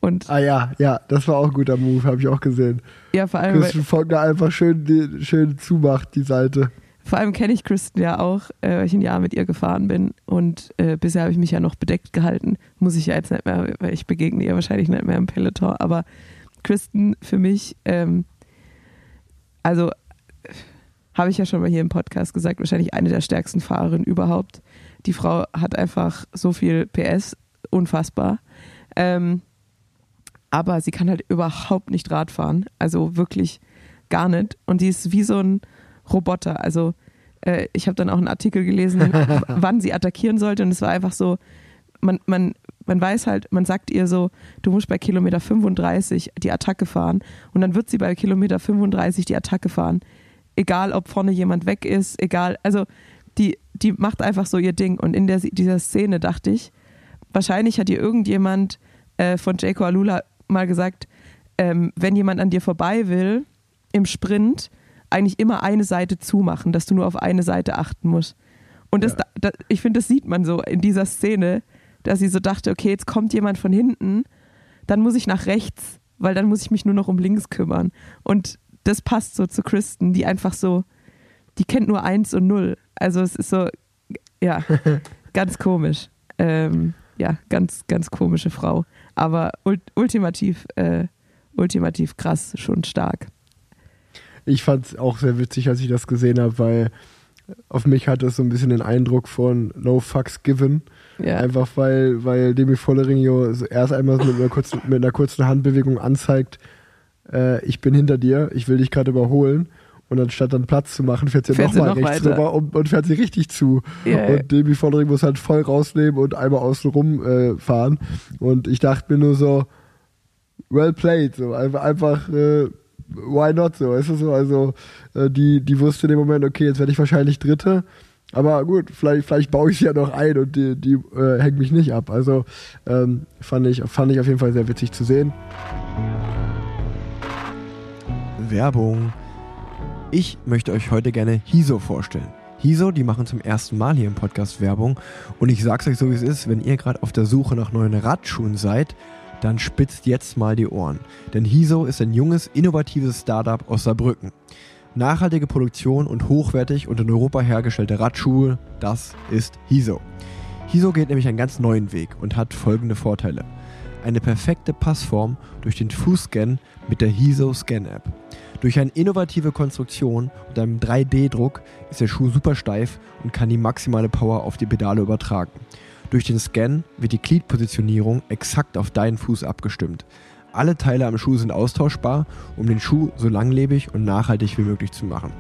Und Ah ja, ja, das war auch ein guter Move, habe ich auch gesehen. ja, vor allem, Christian Faulkner einfach schön, schön zumacht, die Seite. Vor allem kenne ich Kristen ja auch, äh, weil ich ein Jahr mit ihr gefahren bin. Und äh, bisher habe ich mich ja noch bedeckt gehalten. Muss ich ja jetzt nicht mehr, weil ich begegne ihr wahrscheinlich nicht mehr im Peloton. Aber Kristen für mich, ähm, also habe ich ja schon mal hier im Podcast gesagt, wahrscheinlich eine der stärksten Fahrerinnen überhaupt. Die Frau hat einfach so viel PS, unfassbar. Ähm, aber sie kann halt überhaupt nicht Rad fahren. Also wirklich gar nicht. Und die ist wie so ein Roboter. Also äh, ich habe dann auch einen Artikel gelesen, wann sie attackieren sollte. Und es war einfach so, man, man, man weiß halt, man sagt ihr so, du musst bei Kilometer 35 die Attacke fahren. Und dann wird sie bei Kilometer 35 die Attacke fahren. Egal, ob vorne jemand weg ist, egal. Also die, die macht einfach so ihr Ding. Und in der, dieser Szene dachte ich, wahrscheinlich hat ihr irgendjemand äh, von Jayco Alula mal gesagt, ähm, wenn jemand an dir vorbei will im Sprint, eigentlich immer eine Seite zumachen, dass du nur auf eine Seite achten musst. Und das, Ja. da, ich finde, das sieht man so in dieser Szene, dass sie so dachte, okay, jetzt kommt jemand von hinten, dann muss ich nach rechts, weil dann muss ich mich nur noch um links kümmern. Und das passt so zu Kristen, die einfach so, die kennt nur eins und null. Also es ist so, ja, ganz komisch. Ähm, ja, ganz, ganz komische Frau. Aber ult ultimativ, äh, ultimativ krass, schon stark. Ich fand es auch sehr witzig, als ich das gesehen habe, weil auf mich hat das so ein bisschen den Eindruck von No Fucks Given. Ja, Einfach weil, weil Demi Vollerinho so erst einmal mit einer kurzen, mit einer kurzen Handbewegung anzeigt, äh, ich bin hinter dir, ich will dich gerade überholen. Und anstatt dann Platz zu machen, fährt sie Fährt nochmal noch rechts weiter. rüber und, und fährt sie richtig zu. Ja, und Demi Vollering muss halt voll rausnehmen und einmal außen rum äh, fahren. Und ich dachte mir nur so, well played, so einfach, einfach äh, why not so, weißt du so, also äh, die, die wusste in dem Moment, okay, jetzt werde ich wahrscheinlich Dritte, aber gut, vielleicht, vielleicht baue ich sie ja noch ein und die, die äh, hängt mich nicht ab, also ähm, fand, ich, fand ich auf jeden Fall sehr witzig zu sehen. Werbung. Ich möchte euch heute gerne Hiso vorstellen. Hiso, die machen zum ersten Mal hier im Podcast Werbung. Und ich sag's euch so, wie es ist, wenn ihr gerade auf der Suche nach neuen Radschuhen seid, dann spitzt jetzt mal die Ohren. Denn Hiso ist ein junges, innovatives Startup aus Saarbrücken. Nachhaltige Produktion und hochwertig und in Europa hergestellte Radschuhe, das ist Hiso. Hiso geht nämlich einen ganz neuen Weg und hat folgende Vorteile. eine perfekte Passform durch den Fußscan mit der Hiso Scan App. Durch eine innovative Konstruktion und einem 3D-Druck ist der Schuh super steif und kann die maximale Power auf die Pedale übertragen. Durch den Scan wird die Gliedpositionierung exakt auf deinen Fuß abgestimmt. Alle Teile am Schuh sind austauschbar, um den Schuh so langlebig und nachhaltig wie möglich zu machen.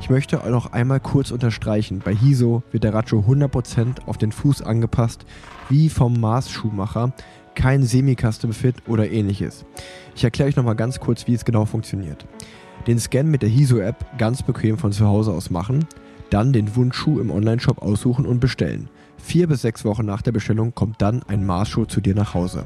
Ich möchte noch einmal kurz unterstreichen, bei Hiso wird der Racho 100% auf den Fuß angepasst, wie vom Mars-Schuhmacher, kein Semi-Custom-Fit oder ähnliches. Ich erkläre euch nochmal ganz kurz, wie es genau funktioniert. Den Scan mit der Hiso-App ganz bequem von zu Hause aus machen, dann den Wunschschuh im Onlineshop aussuchen und bestellen. Vier bis sechs Wochen nach der Bestellung kommt dann ein Marsschuh zu dir nach Hause.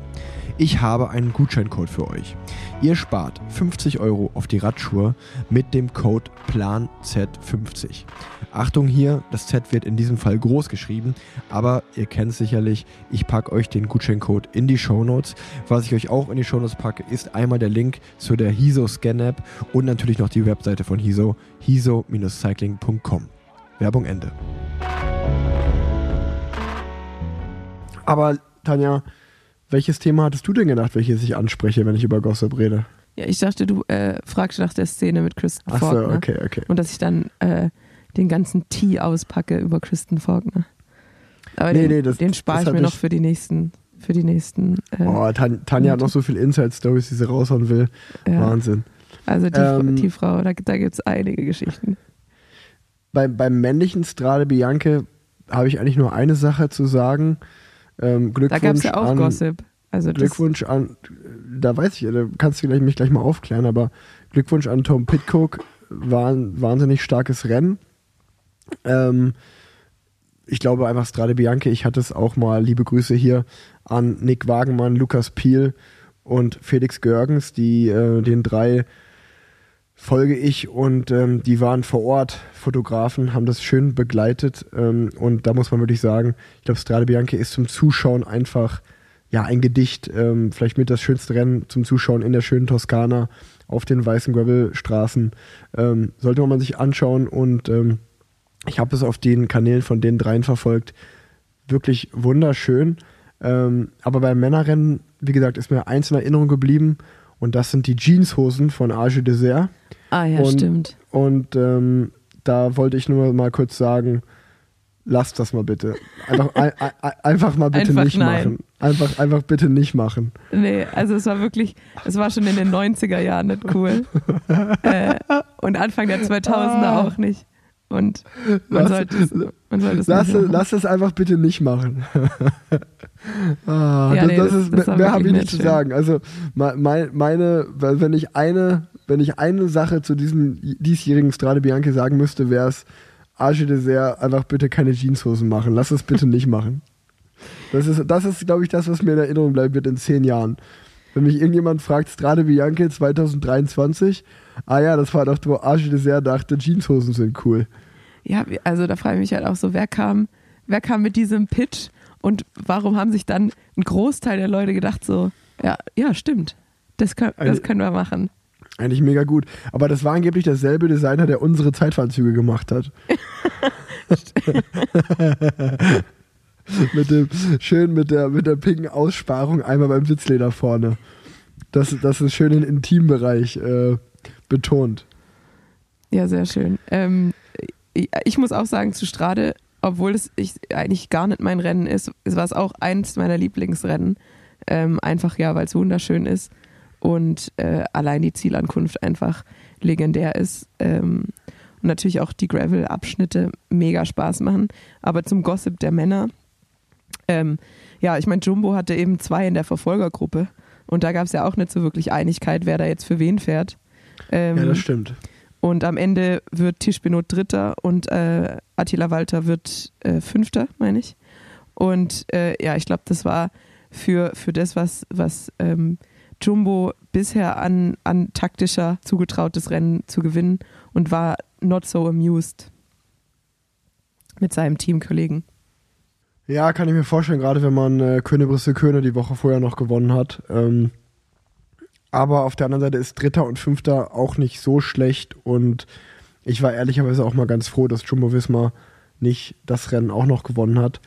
Ich habe einen Gutscheincode für euch. Ihr spart 50 Euro auf die Radschuhe mit dem Code PLANZ50. Achtung hier, das Z wird in diesem Fall groß geschrieben, aber ihr kennt sicherlich. Ich packe euch den Gutscheincode in die Show Notes. Was ich euch auch in die Show Notes packe, ist einmal der Link zu der Hiso Scan App und natürlich noch die Webseite von Hiso, hiso-cycling.com. Werbung Ende. Aber Tanja, welches Thema hattest du denn gedacht, welches ich anspreche, wenn ich über Gossip rede? Ja, ich dachte, du äh, fragst nach der Szene mit Kristen Ach so, Faulkner. okay, okay. Und dass ich dann äh, den ganzen Tee auspacke über Kristen Faulkner. Aber Nee, den, nee, das- den spare ich mir noch für die nächsten, für die nächsten. Äh, Oh, Tan Tanja hat noch so viel Inside-Stories, die sie raushauen will. ja. Wahnsinn. Also die, Ähm, die Frau, da, da gibt es einige Geschichten. Beim, beim männlichen Strade Bianche habe ich eigentlich nur eine Sache zu sagen. Ähm, Glückwunsch Da gab es ja auch an, Gossip. Also Glückwunsch an, da weiß ich, da kannst du mich gleich mal aufklären, aber Glückwunsch an Tom Pitcock, war ein wahnsinnig starkes Rennen. Ähm, ich glaube einfach Strade Bianche, ich hatte es auch mal, liebe Grüße hier an Nick Wagenmann, Lukas Piel und Felix Görgens, die äh, den drei folge ich und ähm, die waren vor Ort Fotografen, haben das schön begleitet ähm, und da muss man wirklich sagen, ich glaube Strade Bianche ist zum Zuschauen einfach ja ein Gedicht, ähm, vielleicht mit das schönste Rennen zum Zuschauen in der schönen Toskana auf den weißen Gravelstraßen, ähm, sollte man sich anschauen und ähm, ich habe es auf den Kanälen von den dreien verfolgt, wirklich wunderschön, ähm, aber beim Männerrennen, wie gesagt, ist mir eins in Erinnerung geblieben und das sind die Jeanshosen von Age Dessert. ah ja, und- stimmt. Und ähm, da wollte ich nur mal kurz sagen, lasst das mal bitte. Einfach, ein, ein, einfach mal bitte Einfach nicht nein. machen. Einfach, einfach bitte nicht machen. Nee, also es war wirklich, es war schon in den 90er Jahren nicht cool. äh, und Anfang der 2000er auch nicht. Und man Lass- sollte es, man sollte es Lass, nicht lass es einfach bitte nicht machen. ah, Ja, das, nee, das das- ist, das mehr habe ich nicht nicht zu schön. sagen. Also me- mein, meine, wenn ich eine, wenn ich eine Sache zu diesem diesjährigen Strade Bianche sagen müsste, wäre es Arche Dessert, einfach bitte keine Jeanshosen machen. Lass es bitte nicht machen. Das ist, das ist, glaube ich, das, was mir in Erinnerung bleiben wird in zehn Jahren. Wenn mich irgendjemand fragt, Strade Bianche 2023, ah ja, das war doch, wo Arche Dessert dachte, Jeanshosen sind cool. Ja, also da frage ich mich halt auch so, wer kam, wer kam mit diesem Pitch und warum haben sich dann ein Großteil der Leute gedacht so, ja, ja, stimmt. Das, können, das Eine- können wir machen. Eigentlich mega gut. Aber das war angeblich derselbe Designer, der unsere Zeitfahrzüge gemacht hat. mit dem, schön mit der, mit der pinken Aussparung einmal beim Sitzleder vorne. Das, das ist schön im Intimbereich äh, betont. Ja, sehr schön. Ähm, ich, muss auch sagen, zu Strade, obwohl es ich, eigentlich gar nicht mein Rennen ist, es war es auch eins meiner Lieblingsrennen. Ähm, einfach ja, weil es wunderschön ist und äh, allein die Zielankunft einfach legendär ist. Ähm, und natürlich auch die Gravel-Abschnitte mega Spaß machen. Aber zum Gossip der Männer, ähm, ja, ich meine, Jumbo hatte eben zwei in der Verfolgergruppe und da gab es ja auch nicht so wirklich Einigkeit, wer da jetzt für wen fährt. Ähm, Ja, das stimmt. Und am Ende wird Tischbenot Dritter und äh, Attila Walter wird äh, Fünfter, meine ich. Und äh, ja, ich glaube, das war für, für das, was, was ähm, Jumbo bisher an, an taktischer zugetrautes Rennen zu gewinnen und war not so amused mit seinem Teamkollegen. Ja, kann ich mir vorstellen, gerade wenn man äh, Köne Brüssel Köne die Woche vorher noch gewonnen hat. Ähm, aber auf der anderen Seite ist Dritter und Fünfter auch nicht so schlecht und ich war ehrlicherweise auch mal ganz froh, dass Jumbo Visma nicht das Rennen auch noch gewonnen hat,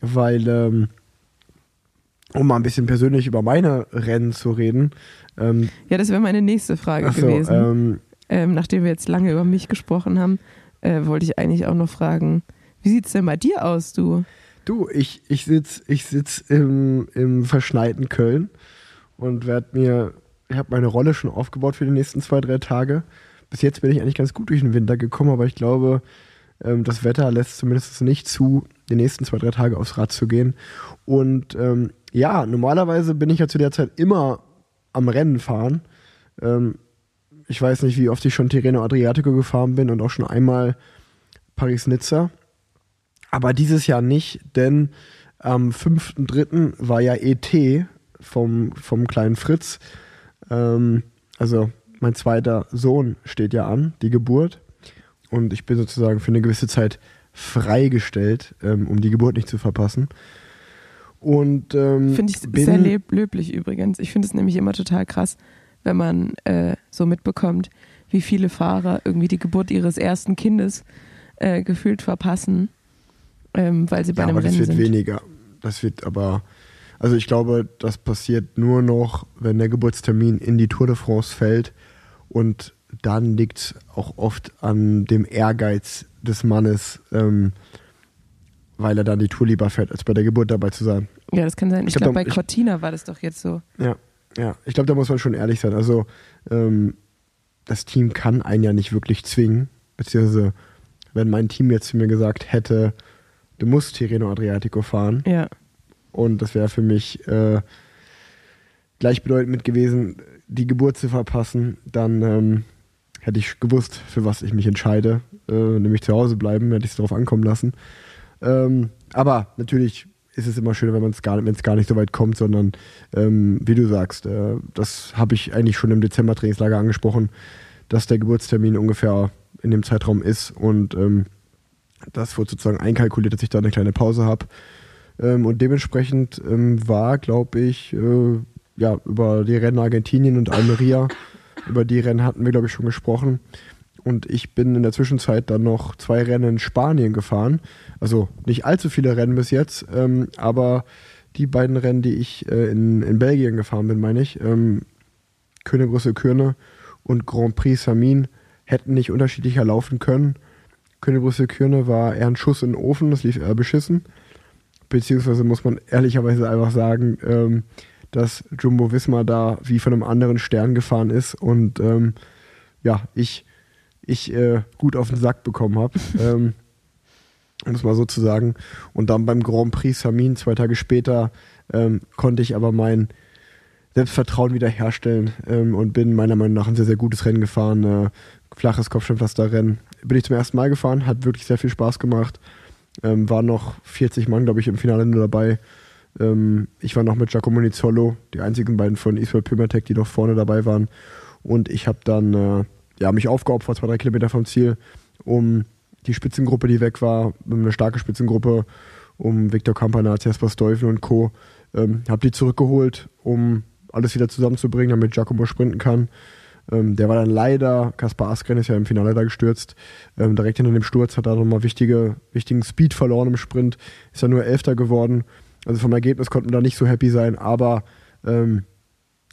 weil ähm, um mal ein bisschen persönlich über meine Rennen zu reden. Ähm, Ja, das wäre meine nächste Frage achso, gewesen. ähm, ähm, nachdem wir jetzt lange über mich gesprochen haben, äh, wollte ich eigentlich auch noch fragen, wie sieht's denn bei dir aus, du? du, ich, ich sitze ich sitz im, im verschneiten Köln und werde mir, ich habe meine Rolle schon aufgebaut für die nächsten zwei, drei Tage. Bis jetzt bin ich eigentlich ganz gut durch den Winter gekommen, aber ich glaube, ähm, das Wetter lässt zumindest nicht zu, die nächsten zwei, drei Tage aufs Rad zu gehen. Und ähm, ja, normalerweise bin ich ja zu der Zeit immer am Rennen fahren. Ähm, ich weiß nicht, wie oft ich schon Tirreno Adriatico gefahren bin und auch schon einmal Paris-Nizza. Aber dieses Jahr nicht, denn am 5.3. war ja ET vom, vom kleinen Fritz. Ähm, also mein zweiter Sohn steht ja an, die Geburt. Und ich bin sozusagen für eine gewisse Zeit freigestellt, ähm, um die Geburt nicht zu verpassen. Und ähm, Finde ich sehr löblich übrigens. Ich finde es nämlich immer total krass, wenn man äh, so mitbekommt, wie viele Fahrer irgendwie die Geburt ihres ersten Kindes äh, gefühlt verpassen, ähm, weil sie bei Ja, einem aber das Rennen wird sind. weniger. Das wird aber, also ich glaube, das passiert nur noch, wenn der Geburtstermin in die Tour de France fällt und dann liegt es auch oft an dem Ehrgeiz des Mannes, ähm, weil er dann die Tour lieber fährt, als bei der Geburt dabei zu sein. Ja, das kann sein. Ich Ich glaub, glaube, bei da- ich- Cortina war das doch jetzt so. Ja, ja. Ich glaube, da muss man schon ehrlich sein. Also, ähm, das Team kann einen ja nicht wirklich zwingen. Beziehungsweise, wenn mein Team jetzt zu mir gesagt hätte, du musst Tirreno Adriatico fahren, Ja, und das wäre für mich äh, gleichbedeutend mit gewesen, die Geburt zu verpassen, dann ähm, hätte ich gewusst, für was ich mich entscheide, äh, nämlich zu Hause bleiben, hätte ich es darauf ankommen lassen. Ähm, aber natürlich ist es immer schöner, wenn es gar, gar nicht so weit kommt, sondern ähm, wie du sagst, äh, das habe ich eigentlich schon im Dezember Trainingslager angesprochen, dass der Geburtstermin ungefähr in dem Zeitraum ist und ähm, das wurde sozusagen einkalkuliert, dass ich da eine kleine Pause habe. Ähm, und dementsprechend ähm, war, glaube ich, äh, ja, über die Rennen Argentinien und Almeria, über die Rennen hatten wir, glaube ich, schon gesprochen. Und ich bin in der Zwischenzeit dann noch zwei Rennen in Spanien gefahren. Also nicht allzu viele Rennen bis jetzt, ähm, aber die beiden Rennen, die ich äh, in, in Belgien gefahren bin, meine ich, ähm, König Brüssel Kürne und Grand Prix Samin, hätten nicht unterschiedlicher laufen können. König Brüssel Kürne war eher ein Schuss in den Ofen, das lief eher beschissen. Beziehungsweise muss man ehrlicherweise einfach sagen, ähm, dass Jumbo Wismar da wie von einem anderen Stern gefahren ist und ähm, ja, ich, ich äh, gut auf den Sack bekommen habe. ähm, um es mal so zu sagen. Und dann beim Grand Prix Samin, zwei Tage später, ähm, konnte ich aber mein Selbstvertrauen wiederherstellen ähm, und bin meiner Meinung nach ein sehr, sehr gutes Rennen gefahren. Äh, flaches Kopfsteinpflasterrennen. Bin ich zum ersten Mal gefahren, hat wirklich sehr viel Spaß gemacht. Ähm, waren noch 40 Mann, glaube ich, im Finale nur dabei. Ähm, ich war noch mit Giacomo Nizzolo, die einzigen beiden von Israel Pimatek, die noch vorne dabei waren. Und ich habe dann äh, ja, mich aufgeopfert, zwei, drei Kilometer vom Ziel, um die Spitzengruppe, die weg war, eine starke Spitzengruppe, um Viktor Kampanat, Jasper Stuyven und Co. Ähm, habe die zurückgeholt, um alles wieder zusammenzubringen, damit Giacomo sprinten kann. Ähm, der war dann leider, Kaspar Askren ist ja im Finale da gestürzt. Ähm, direkt hinter dem Sturz hat er nochmal wichtige, wichtigen Speed verloren im Sprint. Ist er nur Elfter geworden. Also vom Ergebnis konnten wir da nicht so happy sein, aber ähm,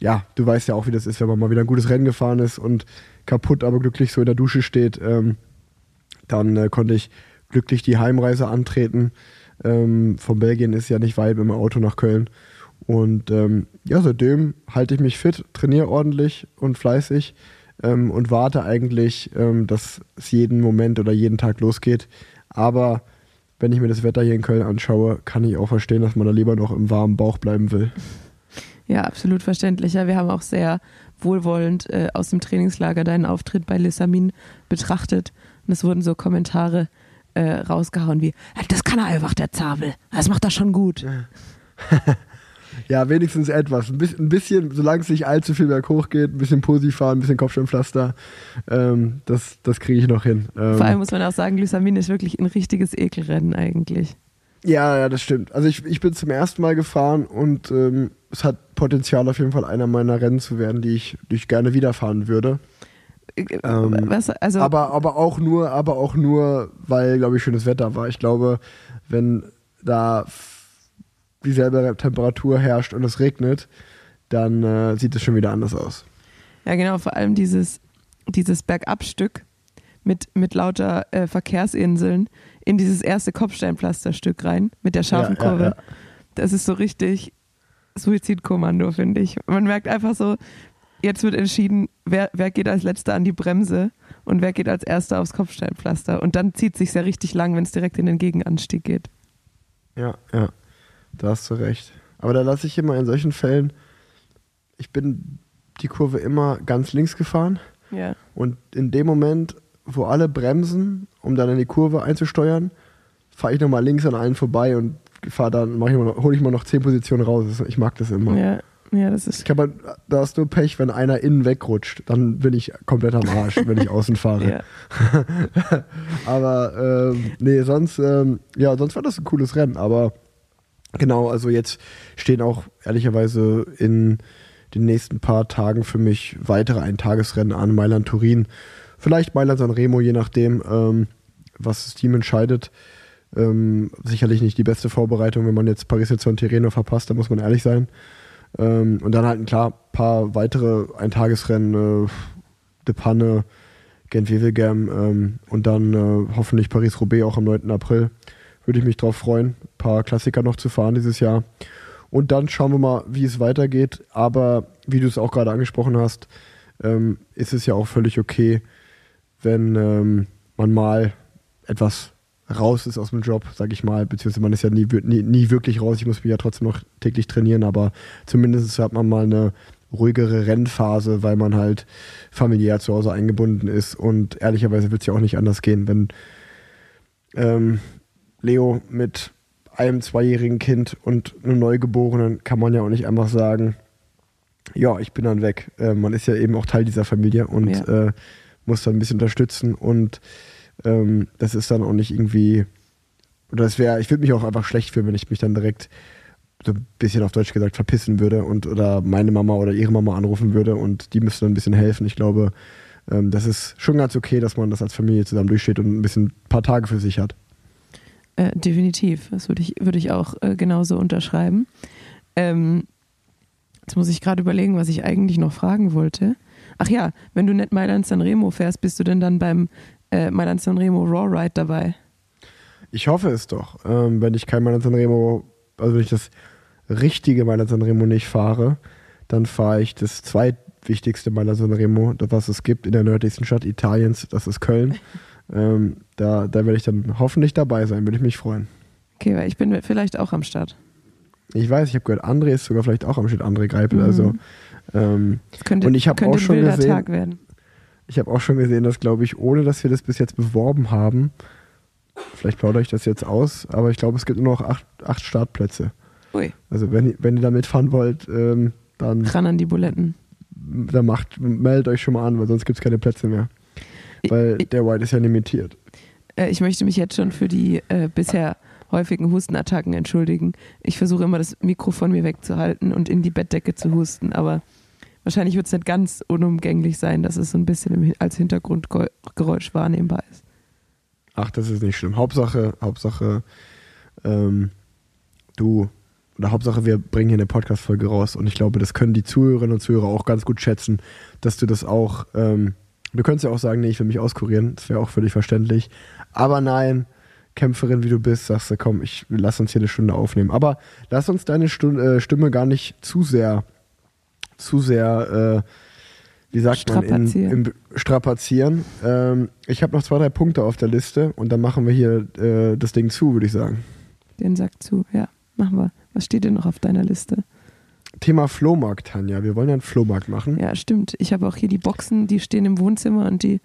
ja, du weißt ja auch, wie das ist, wenn man mal wieder ein gutes Rennen gefahren ist und kaputt, aber glücklich so in der Dusche steht. Ähm, dann äh, konnte ich glücklich die Heimreise antreten. Ähm, von Belgien ist ja nicht weit mit dem Auto nach Köln. Und ähm, ja, seitdem halte ich mich fit, trainiere ordentlich und fleißig ähm, und warte eigentlich, ähm, dass es jeden Moment oder jeden Tag losgeht. Aber wenn ich mir das Wetter hier in Köln anschaue, kann ich auch verstehen, dass man da lieber noch im warmen Bauch bleiben will. Ja, absolut verständlich. Ja, wir haben auch sehr wohlwollend äh, aus dem Trainingslager deinen Auftritt bei Lissamin betrachtet. Und es wurden so Kommentare äh, rausgehauen wie, "Ja, das kann er einfach, der Zabel. Das macht er schon gut. Ja, wenigstens etwas. Ein bisschen, solange es nicht allzu viel berghoch geht, ein bisschen Posi fahren, ein bisschen Kopfsteinpflaster. Ähm, das das kriege ich noch hin. Ähm, Vor allem muss man auch sagen, Lysamin ist wirklich ein richtiges Ekelrennen eigentlich. Ja, ja, das stimmt. Also ich, ich bin zum ersten Mal gefahren und ähm, es hat Potenzial auf jeden Fall einer meiner Rennen zu werden, die ich, die ich gerne wieder fahren würde. Äh, Ähm, Was, also, aber, aber auch nur, aber auch nur, weil, glaube ich, schönes Wetter war. Ich glaube, wenn da dieselbe Temperatur herrscht und es regnet, dann äh, sieht es schon wieder anders aus. Ja, genau, vor allem dieses, dieses Bergabstück mit, mit lauter äh, Verkehrsinseln in dieses erste Kopfsteinpflasterstück rein, mit der scharfen Ja, ja, Kurve. ja. Das ist so richtig Suizidkommando, finde ich. Man merkt einfach so, jetzt wird entschieden, wer, wer geht als letzter an die Bremse und wer geht als erster aufs Kopfsteinpflaster. Und dann zieht sich ja richtig lang, wenn es direkt in den Gegenanstieg geht. Ja, ja, da hast du recht. Aber da lasse ich immer in solchen Fällen, ich bin die Kurve immer ganz links gefahren Ja. und in dem Moment, wo alle bremsen, um dann in die Kurve einzusteuern, fahre ich nochmal links an allen vorbei und fahre dann, hole ich mal noch zehn Positionen raus. Ich mag das immer. Ja, ja, das ist. Ich kann man, da hast du Pech, wenn einer innen wegrutscht, dann bin ich komplett am Arsch, wenn ich außen fahre. Aber ähm, nee, sonst, ähm, ja, sonst war das ein cooles Rennen. Aber genau, also jetzt stehen auch ehrlicherweise in den nächsten paar Tagen für mich weitere Eintagesrennen an. Mailand Turin, vielleicht Mailand San Remo, je nachdem, ähm, was das Team entscheidet. Ähm, sicherlich nicht die beste Vorbereitung, wenn man jetzt Paris jetzt von Tirreno verpasst, da muss man ehrlich sein. Ähm, und dann halt ein klar paar weitere Eintagesrennen, äh, De Panne, Gent-Wevelgem ähm, und dann äh, hoffentlich Paris-Roubaix auch am 9. April. Würde ich mich drauf freuen, ein paar Klassiker noch zu fahren dieses Jahr. Und dann schauen wir mal, wie es weitergeht. Aber wie du es auch gerade angesprochen hast, ähm, ist es ja auch völlig okay, wenn ähm, man mal etwas raus ist aus dem Job, sag ich mal, beziehungsweise man ist ja nie, nie, nie wirklich raus. Ich muss mich ja trotzdem noch täglich trainieren, aber zumindest hat man mal eine ruhigere Rennphase, weil man halt familiär zu Hause eingebunden ist und ehrlicherweise wird es ja auch nicht anders gehen, wenn ähm, Leo mit einem zweijährigen Kind und einem Neugeborenen kann man ja auch nicht einfach sagen, ja, ich bin dann weg. Äh, man ist ja eben auch Teil dieser Familie und Ja. äh, muss dann ein bisschen unterstützen und ähm, das ist dann auch nicht irgendwie, oder das wäre, ich würde mich auch einfach schlecht fühlen, wenn ich mich dann direkt so ein bisschen auf Deutsch gesagt verpissen würde und oder meine Mama oder ihre Mama anrufen würde und die müsste dann ein bisschen helfen. Ich glaube, ähm, das ist schon ganz okay, dass man das als Familie zusammen durchsteht und ein bisschen ein paar Tage für sich hat. Äh, definitiv. Das würde ich, würde ich auch äh, genauso unterschreiben. Ähm, jetzt muss ich gerade überlegen, was ich eigentlich noch fragen wollte. Ach ja, wenn du nicht Mailand San Remo fährst, bist du denn dann beim äh, Mailand San Remo Raw Ride dabei? Ich hoffe es doch. Ähm, wenn ich kein Mailand Sanremo, also wenn ich das richtige Mailand Sanremo nicht fahre, dann fahre ich das zweitwichtigste Mailand Sanremo, das was es gibt in der nördlichsten Stadt Italiens, das ist Köln. ähm, da, da werde ich dann hoffentlich dabei sein, würde ich mich freuen. Okay, weil ich bin vielleicht auch am Start. Ich weiß, ich habe gehört, André ist sogar vielleicht auch am Start, André Greipel. Mhm. Also ähm, Das könnte, Und ich hab könnte auch schon gesehen- Tag werden. ich habe auch schon gesehen, dass, glaube ich, ohne dass wir das bis jetzt beworben haben, vielleicht plaudere ich das jetzt aus, aber ich glaube, es gibt nur noch acht, acht Startplätze. Ui, Also wenn, ihr- wenn ihr da mitfahren wollt, ähm, dann, ran an die Buletten. dann macht, meldet euch schon mal an, weil sonst gibt es keine Plätze mehr. Weil der White ist ja limitiert. Äh, ich möchte mich jetzt schon für die äh, bisher häufigen Hustenattacken entschuldigen. Ich versuche immer das Mikro von mir wegzuhalten und in die Bettdecke zu husten, aber wahrscheinlich wird es nicht ganz unumgänglich sein, dass es so ein bisschen als Hintergrundgeräusch wahrnehmbar ist. Ach, das ist nicht schlimm. Hauptsache, Hauptsache, ähm, du, oder Hauptsache, wir bringen hier eine Podcast-Folge raus und ich glaube, das können die Zuhörerinnen und Zuhörer auch ganz gut schätzen, dass du das auch, ähm, du könntest ja auch sagen, nee, ich will mich auskurieren, das wäre auch völlig verständlich. Aber nein, Kämpferin wie du bist, sagst du, komm, ich lass uns hier eine Stunde aufnehmen. Aber lass uns deine Stu äh, Stimme gar nicht zu sehr, zu sehr, äh, wie sagt man, in, Strapazieren. im Strapazieren. Ähm, ich habe noch zwei, drei Punkte auf der Liste und dann machen wir hier äh, das Ding zu, würde ich sagen. Den Sack zu, ja, machen wir. Was steht denn noch auf deiner Liste? Thema Flohmarkt, Tanja. Wir wollen ja einen Flohmarkt machen. Ja, stimmt. Ich habe auch hier die Boxen, die stehen im Wohnzimmer und die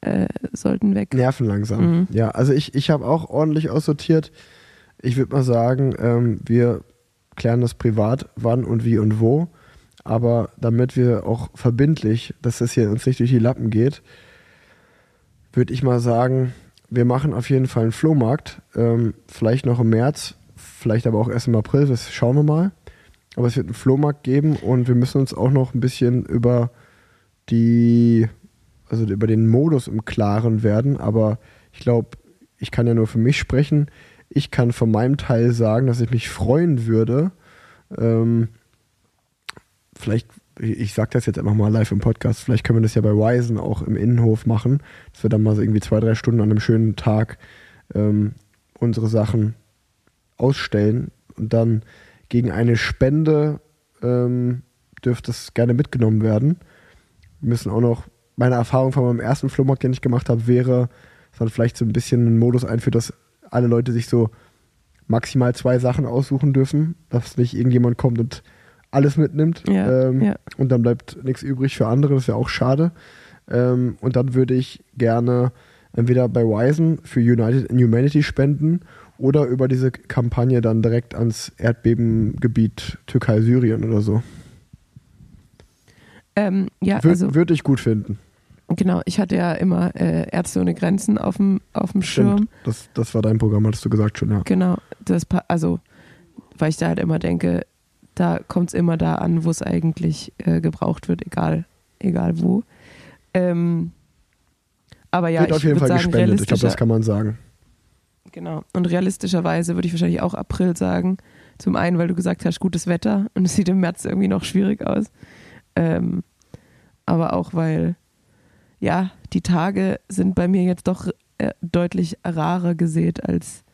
äh, sollten weg. Nerven langsam. Mhm. Ja, also ich, ich habe auch ordentlich aussortiert. Ich würde mal sagen, ähm, wir klären das privat, wann und wie und wo. Aber damit wir auch verbindlich, dass das hier uns nicht durch die Lappen geht, würde ich mal sagen, wir machen auf jeden Fall einen Flohmarkt. Ähm, vielleicht noch im März, vielleicht aber auch erst im April, das schauen wir mal. Aber es wird einen Flohmarkt geben und wir müssen uns auch noch ein bisschen über die, also über den Modus im Klaren werden. Aber ich glaube, ich kann ja nur für mich sprechen. ich kann von meinem Teil sagen, dass ich mich freuen würde, ähm, vielleicht, ich sage das jetzt einfach mal live im Podcast, vielleicht können wir das ja bei Wisen auch im Innenhof machen, dass wir dann mal so irgendwie zwei, drei Stunden an einem schönen Tag ähm, unsere Sachen ausstellen und dann gegen eine Spende ähm, dürfte es gerne mitgenommen werden. Wir müssen auch noch, meine Erfahrung von meinem ersten Flohmarkt, den ich gemacht habe, wäre, dass man vielleicht so ein bisschen einen Modus einführt, dass alle Leute sich so maximal zwei Sachen aussuchen dürfen, dass nicht irgendjemand kommt und alles mitnimmt Ja, ähm, ja. und dann bleibt nichts übrig für andere, das ist ja auch schade. Ähm, und dann würde ich gerne entweder bei Wisen für United in Humanity spenden oder über diese Kampagne dann direkt ans Erdbebengebiet Türkei-Syrien oder so. Ähm, ja, Wür also Würde ich gut finden. genau, ich hatte ja immer äh, Ärzte ohne Grenzen auf dem auf dem Schirm. Stimmt. Das, das war dein Programm, hattest du gesagt schon, ja. Genau, das pa- also weil ich da halt immer denke, da kommt es immer da an, wo es eigentlich äh, gebraucht wird, egal egal wo. Ähm, aber ja, Wird ich auf jeden Fall sagen, gespendet, ich glaube, das kann man sagen. Genau. Und realistischerweise würde ich wahrscheinlich auch April sagen. Zum einen, weil du gesagt hast, gutes Wetter und es sieht im März irgendwie noch schwierig aus. Ähm, aber auch, weil, ja, die Tage sind bei mir jetzt doch äh, deutlich rarer gesät als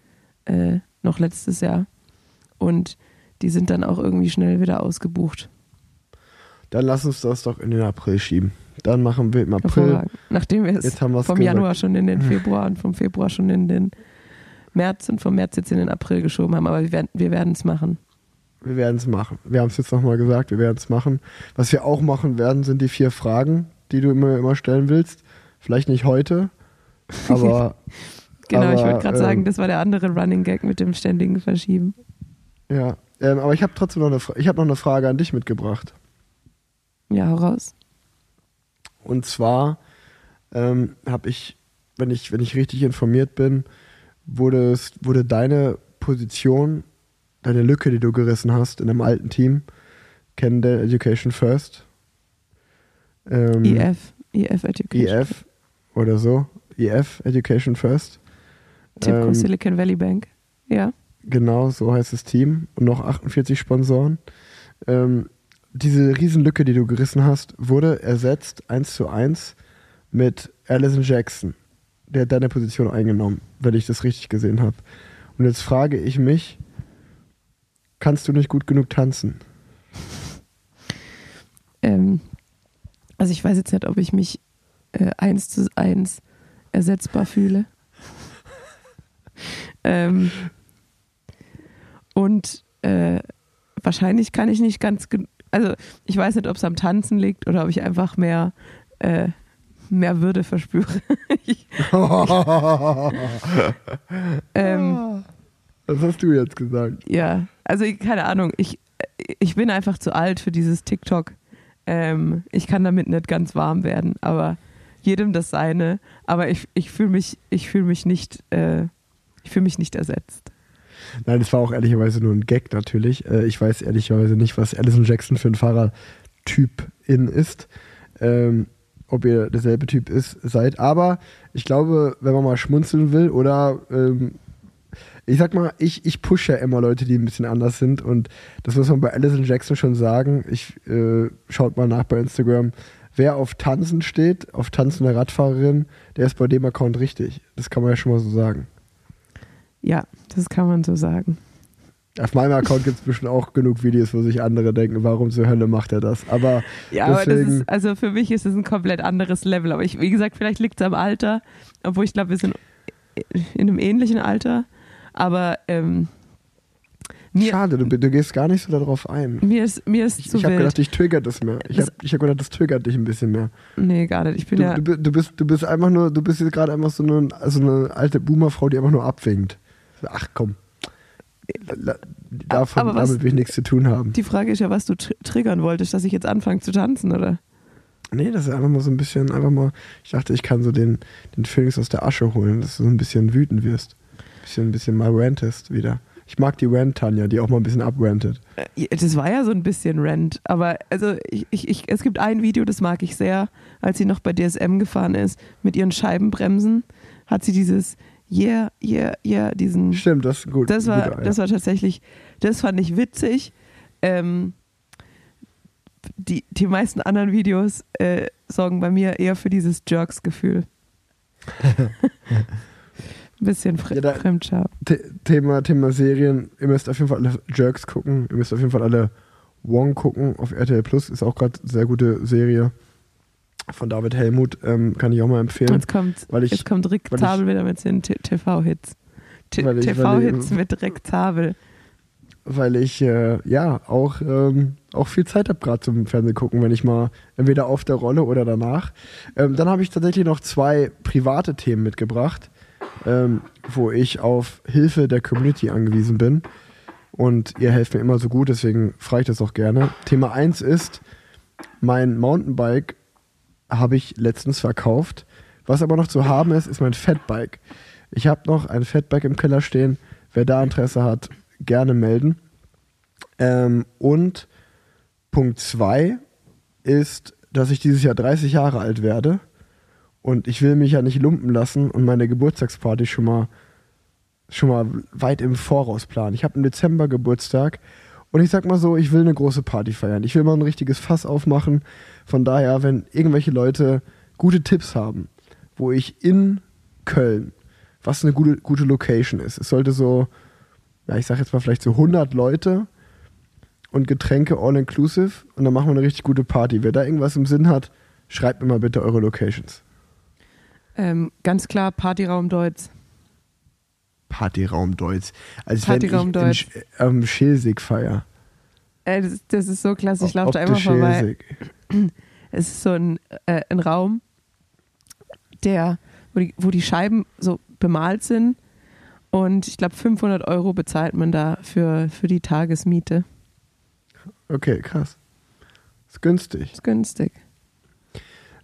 äh, noch letztes Jahr. Und die sind dann auch irgendwie schnell wieder ausgebucht. Dann lass uns das doch in den April schieben. Dann machen wir im April. Nachdem wir es vom. Januar schon in den Februar und vom Februar schon in den März und vom März jetzt in den April geschoben haben. Aber wir werden wir es machen. Wir werden es machen. Wir haben es jetzt nochmal gesagt, wir werden es machen. Was wir auch machen werden, sind die vier Fragen, die du immer, immer stellen willst. Vielleicht nicht heute, aber Genau, ich Aber, wollte gerade ähm, sagen, das war der andere Running Gag mit dem ständigen Verschieben. ja. Ähm, aber ich habe trotzdem noch eine, Fra ich hab noch eine Frage an dich mitgebracht. Ja, hau raus. Und zwar ähm, habe ich, wenn ich, wenn ich richtig informiert bin, wurde, es, wurde deine Position, deine Lücke, die du gerissen hast in einem alten Team, Kendall Education First. Ähm, IF, IF Education. EF oder so. EF Education First. Tipco ähm, Silicon Valley Bank. Ja. Genau, so heißt das Team. Und noch 48 Sponsoren. Ähm, diese Riesenlücke, die du gerissen hast, wurde ersetzt eins zu eins mit Alison Jackson. Der hat deine Position eingenommen, wenn ich das richtig gesehen habe. Und jetzt frage ich mich, kannst du nicht gut genug tanzen? Ähm, also ich weiß jetzt nicht, ob ich mich äh, eins zu eins ersetzbar fühle. ähm, und äh, wahrscheinlich kann ich nicht ganz, also ich weiß nicht, ob es am Tanzen liegt oder ob ich einfach mehr, äh, mehr Würde verspüre. ich, ähm, Was hast du jetzt gesagt? ja, also keine Ahnung, ich, ich bin einfach zu alt für dieses TikTok. Ähm, ich kann damit nicht ganz warm werden, aber jedem das seine. Aber ich, ich fühle mich, ich fühle mich nicht, äh, ich fühle mich nicht ersetzt. Nein, das war auch ehrlicherweise nur ein Gag natürlich. Äh, Ich weiß ehrlicherweise nicht, was Alison Jackson für ein Fahrertyp in ist. Ähm, ob ihr derselbe Typ ist, seid. Aber ich glaube, wenn man mal schmunzeln will oder ähm, ich sag mal, ich, ich pushe ja immer Leute, die ein bisschen anders sind und das muss man bei Alison Jackson schon sagen. Ich äh, schaut mal nach bei Instagram. Wer auf Tanzen steht, auf tanzende Radfahrerin, der ist bei dem Account richtig. Das kann man ja schon mal so sagen. Ja, das kann man so sagen. Auf meinem Account gibt es bestimmt auch genug Videos, wo sich andere denken, warum zur Hölle macht er das? Aber Ja, aber das Deswegen- ist, also für mich ist es ein komplett anderes Level. Aber ich, wie gesagt, vielleicht liegt es am Alter, obwohl ich glaube, wir sind in einem ähnlichen Alter. Aber ähm, mir, schade, du, du gehst gar nicht so darauf ein. mir ist, mir ist Ich, zu ich habe gedacht, dich triggert das mehr. Ich habe hab gedacht, das triggert dich ein bisschen mehr. nee, gar nicht. Ich bin Du, ja. du, du, bist, du bist einfach nur, du bist jetzt gerade einfach so eine, so eine alte Boomerfrau, die einfach nur abwinkt. Ach komm. Davon, Aber was- damit will ich nichts zu tun haben. Die Frage ist ja, was du tr triggern wolltest, dass ich jetzt anfange zu tanzen, oder? Nee, das ist einfach mal so ein bisschen, einfach mal, ich dachte, ich kann so den, den Phönix aus der Asche holen, dass du so ein bisschen wütend wirst. Bisschen, ein bisschen mal rantest wieder. Ich mag die Rant-Tanja, die auch mal ein bisschen abrantet. Äh, Das war ja so ein bisschen Rent, aber also ich, ich, ich, es gibt ein Video, das mag ich sehr, als sie noch bei DSM gefahren ist, mit ihren Scheibenbremsen, hat sie dieses yeah, yeah, yeah, diesen. Stimmt, das ist gut. Das war, guter, das ja. war tatsächlich, das fand ich witzig. Ähm, die, die meisten anderen Videos äh, sorgen bei mir eher für dieses Jerks-Gefühl. Ein bisschen fre Ja. The Thema, Thema Serien. Ihr müsst auf jeden Fall alle Jerks gucken. Ihr müsst auf jeden Fall alle Wong gucken auf RTL Plus. Ist auch gerade eine sehr gute Serie von David Helmut. Ähm, kann ich auch mal empfehlen. Jetzt kommt, Weil ich- jetzt kommt Rick weil ich- Zabel wieder mit seinen TV-Hits. TV-Hits mit Rick Zabel. weil ich äh, ja auch, ähm, auch viel Zeit habe gerade zum Fernsehen gucken, wenn ich mal entweder auf der Rolle oder danach. Ähm, dann habe ich tatsächlich noch zwei private Themen mitgebracht, ähm, wo ich auf Hilfe der Community angewiesen bin. Und ihr helft mir immer so gut, deswegen frage ich das auch gerne. Thema 1 ist, mein Mountainbike habe ich letztens verkauft. Was aber noch zu haben ist, ist mein Fatbike. Ich habe noch ein Fatbike im Keller stehen. Wer da Interesse hat, gerne melden. Ähm, und Punkt 2 ist, dass ich dieses Jahr 30 Jahre alt werde. Und ich will mich ja nicht lumpen lassen und meine Geburtstagsparty schon mal, schon mal weit im Voraus planen. Ich habe im Dezember Geburtstag und ich sag mal so, ich will eine große Party feiern. Ich will mal ein richtiges Fass aufmachen. Von daher, wenn irgendwelche Leute gute Tipps haben, wo ich in Köln, was eine gute, gute Location ist, es sollte so, ja, ich sag jetzt mal vielleicht so 100 Leute und Getränke all inclusive und dann machen wir eine richtig gute Party. Wer da irgendwas im Sinn hat, schreibt mir mal bitte eure Locations. Ähm, ganz klar, Partyraum Deutz. Partyraum Deutz. Als Partyraum wenn ich in Sch- am Schilsig feier. Äh, das, das ist so klasse, ich laufe da immer vorbei. Es ist so ein, äh, ein Raum, der, wo die, wo die Scheiben so bemalt sind. Und ich glaube, 500 Euro bezahlt man da für, für die Tagesmiete. Okay, krass. Ist günstig. Ist günstig.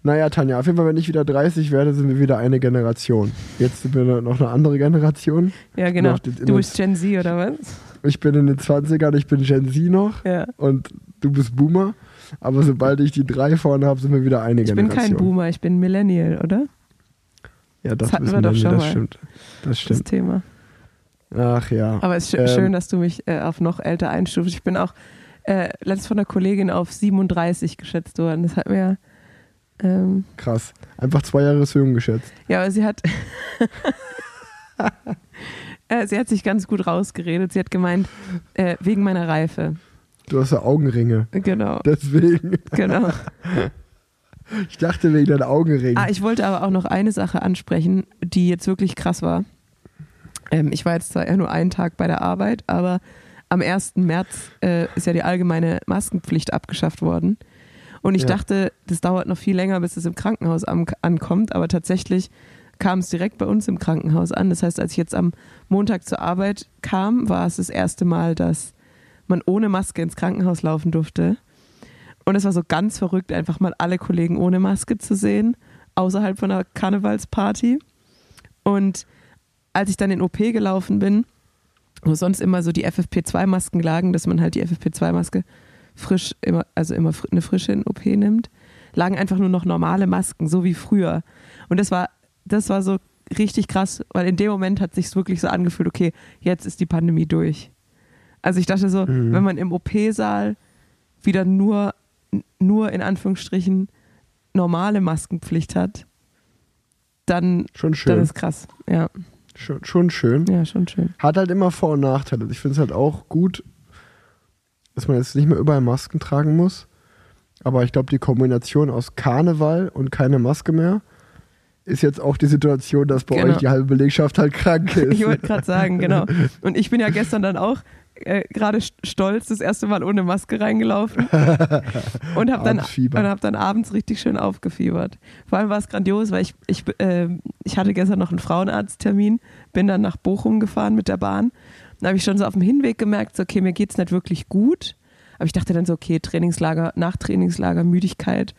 Naja, Tanja, auf jeden Fall, wenn ich wieder 30 werde, sind wir wieder eine Generation. Jetzt sind wir noch eine andere Generation. Ja, genau. Du bist Gen Z oder was? Ich bin in den 20ern, ich bin Gen Z noch Ja. und du bist Boomer. Aber sobald ich die drei vorne habe, sind wir wieder eine Ich bin Generation. kein Boomer, ich bin Millennial, oder? Ja, das, Das hatten wir doch schon das mal. stimmt. Das Das stimmt. Thema. Ach ja. Aber es ist Ähm, schön, dass du mich äh, auf noch älter einstufst. Ich bin auch äh, letztens von einer Kollegin auf 37 geschätzt worden. Das hat mir. Ähm, Krass. Einfach zwei Jahre jung geschätzt. ja, aber sie hat. äh, sie hat sich ganz gut rausgeredet. Sie hat gemeint, äh, wegen meiner Reife. Du hast ja Augenringe. Genau. Deswegen. Genau. Ich dachte wegen deinen Augenringen. Ah, ich wollte aber auch noch eine Sache ansprechen, die jetzt wirklich krass war. Ähm, ich war jetzt zwar ja nur einen Tag bei der Arbeit, aber am 1. März äh, ist ja die allgemeine Maskenpflicht abgeschafft worden. Und ich Ja. dachte, das dauert noch viel länger, bis es im Krankenhaus am, ankommt, aber tatsächlich kam es direkt bei uns im Krankenhaus an. Das heißt, als ich jetzt am Montag zur Arbeit kam, war es das erste Mal, dass man ohne Maske ins Krankenhaus laufen durfte. Und es war so ganz verrückt, einfach mal alle Kollegen ohne Maske zu sehen, außerhalb von einer Karnevalsparty. Und als ich dann in OP gelaufen bin, wo sonst immer so die FFP2-Masken lagen, dass man halt die FFP2-Maske frisch, immer, also immer eine frische in OP nimmt, lagen einfach nur noch normale Masken, so wie früher. Und das war, das war so richtig krass, weil in dem Moment hat sich wirklich so angefühlt, okay, jetzt ist die Pandemie durch. Also ich dachte so, Mhm. wenn man im OP-Saal wieder nur, nur in Anführungsstrichen normale Maskenpflicht hat, dann, schon dann schön. ist krass. Ja, Schon, schon schön. ja, schon schön. Hat halt immer Vor- und Nachteile. Ich finde es halt auch gut, dass man jetzt nicht mehr überall Masken tragen muss. Aber ich glaube, die Kombination aus Karneval und keine Maske mehr ist jetzt auch die Situation, dass bei Genau. euch die halbe Belegschaft halt krank ist. Ich wollte gerade sagen, genau. Und ich bin ja gestern dann auch äh, gerade st- stolz das erste Mal ohne Maske reingelaufen und habe dann, und hab dann abends richtig schön aufgefiebert. Vor allem war es grandios, weil ich, ich, äh, ich hatte gestern noch einen Frauenarzttermin, bin dann nach Bochum gefahren mit der Bahn. Dann habe ich schon so auf dem Hinweg gemerkt, so, okay, mir geht's nicht wirklich gut. Aber ich dachte dann so, okay, Trainingslager, Nachtrainingslager, Müdigkeit.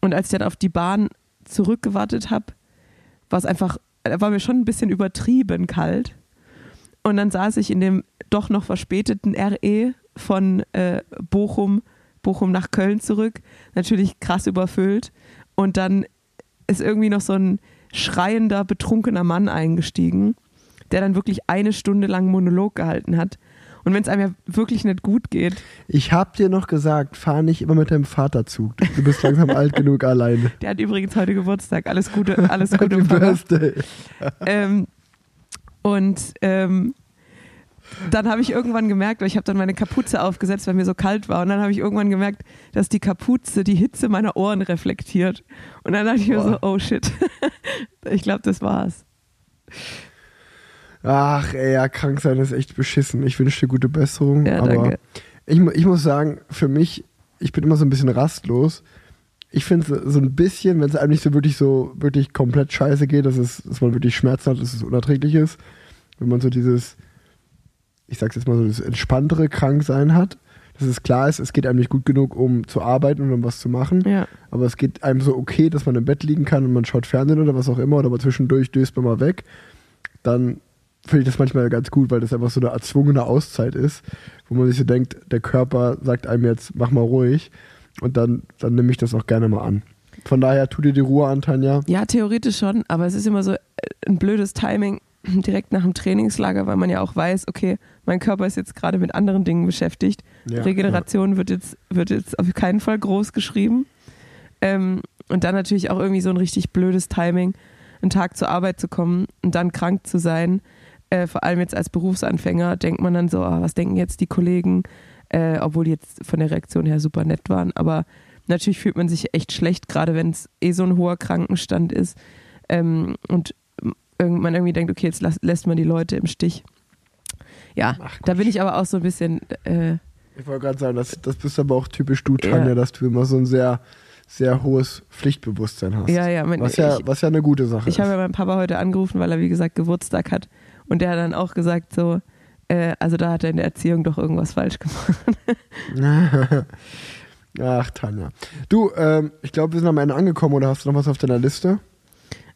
Und als ich dann auf die Bahn zurückgewartet habe, war es einfach, äh, war mir schon ein bisschen übertrieben kalt. Und dann saß ich in dem doch noch verspäteten RE von äh, Bochum, Bochum nach Köln zurück. Natürlich krass überfüllt. Und dann ist irgendwie noch so ein schreiender, betrunkener Mann eingestiegen, der dann wirklich eine Stunde lang Monolog gehalten hat. Und wenn es einem ja wirklich nicht gut geht, Ich hab dir noch gesagt, fahr nicht immer mit deinem Vaterzug. Du bist langsam alt genug alleine. der hat übrigens heute Geburtstag, alles Gute, alles Gute, Happy. Birthday. ähm, und ähm, dann habe ich irgendwann gemerkt, weil ich habe dann meine Kapuze aufgesetzt, weil mir so kalt war. Und dann habe ich irgendwann gemerkt, dass die Kapuze die Hitze meiner Ohren reflektiert. Und dann dachte ich mir so, oh shit. ich glaube, das war's. Ach, ey, ja, krank sein ist echt beschissen. Ich wünsche dir gute Besserung. Ja, aber danke. Ich, ich muss sagen, für mich, ich bin immer so ein bisschen rastlos. Ich finde so, so ein bisschen, wenn es einem nicht so wirklich so wirklich komplett scheiße geht, dass, es, dass man wirklich Schmerzen hat, dass es unerträglich ist. Wenn man so dieses, ich sag's jetzt mal so, das entspanntere Kranksein hat, dass es klar ist, es geht einem nicht gut genug, um zu arbeiten und um was zu machen. Ja. Aber es geht einem so okay, dass man im Bett liegen kann und man schaut Fernsehen oder was auch immer, oder aber zwischendurch döst man mal weg. Dann finde ich das manchmal ganz gut, weil das einfach so eine erzwungene Auszeit ist, wo man sich so denkt, der Körper sagt einem jetzt, mach mal ruhig. Und dann, dann nehme ich das auch gerne mal an. Von daher, tu dir die Ruhe an, Tanja. Ja, theoretisch schon, aber es ist immer so äh, ein blödes Timing direkt nach dem Trainingslager, weil man ja auch weiß, okay, mein Körper ist jetzt gerade mit anderen Dingen beschäftigt. Ja, Regeneration wird, jetzt, wird jetzt auf keinen Fall groß geschrieben. Ähm, und dann natürlich auch irgendwie so ein richtig blödes Timing, einen Tag zur Arbeit zu kommen und dann krank zu sein. Äh, vor allem jetzt als Berufsanfänger denkt man dann so, ah, was denken jetzt die Kollegen, äh, obwohl die jetzt von der Reaktion her super nett waren. Aber natürlich fühlt man sich echt schlecht, gerade wenn es eh so ein hoher Krankenstand ist. Ähm, und man irgendwie denkt, okay, jetzt lass, lässt man die Leute im Stich. Ja, Ach, da bin ich aber auch so ein bisschen, äh, Ich wollte gerade sagen, das, das bist aber auch typisch du, Ja. Tanja, dass du immer so ein sehr, sehr hohes Pflichtbewusstsein hast. ja, ja, mein, Was ja, ich, was ja eine gute Sache Ich habe ist. ja meinen Papa heute angerufen, weil er, wie gesagt, Geburtstag hat. Und der hat dann auch gesagt, so, äh, also da hat er in der Erziehung doch irgendwas falsch gemacht. Ach, Tanja. Du, ähm, ich glaube, wir sind am Ende angekommen oder hast du noch was auf deiner Liste?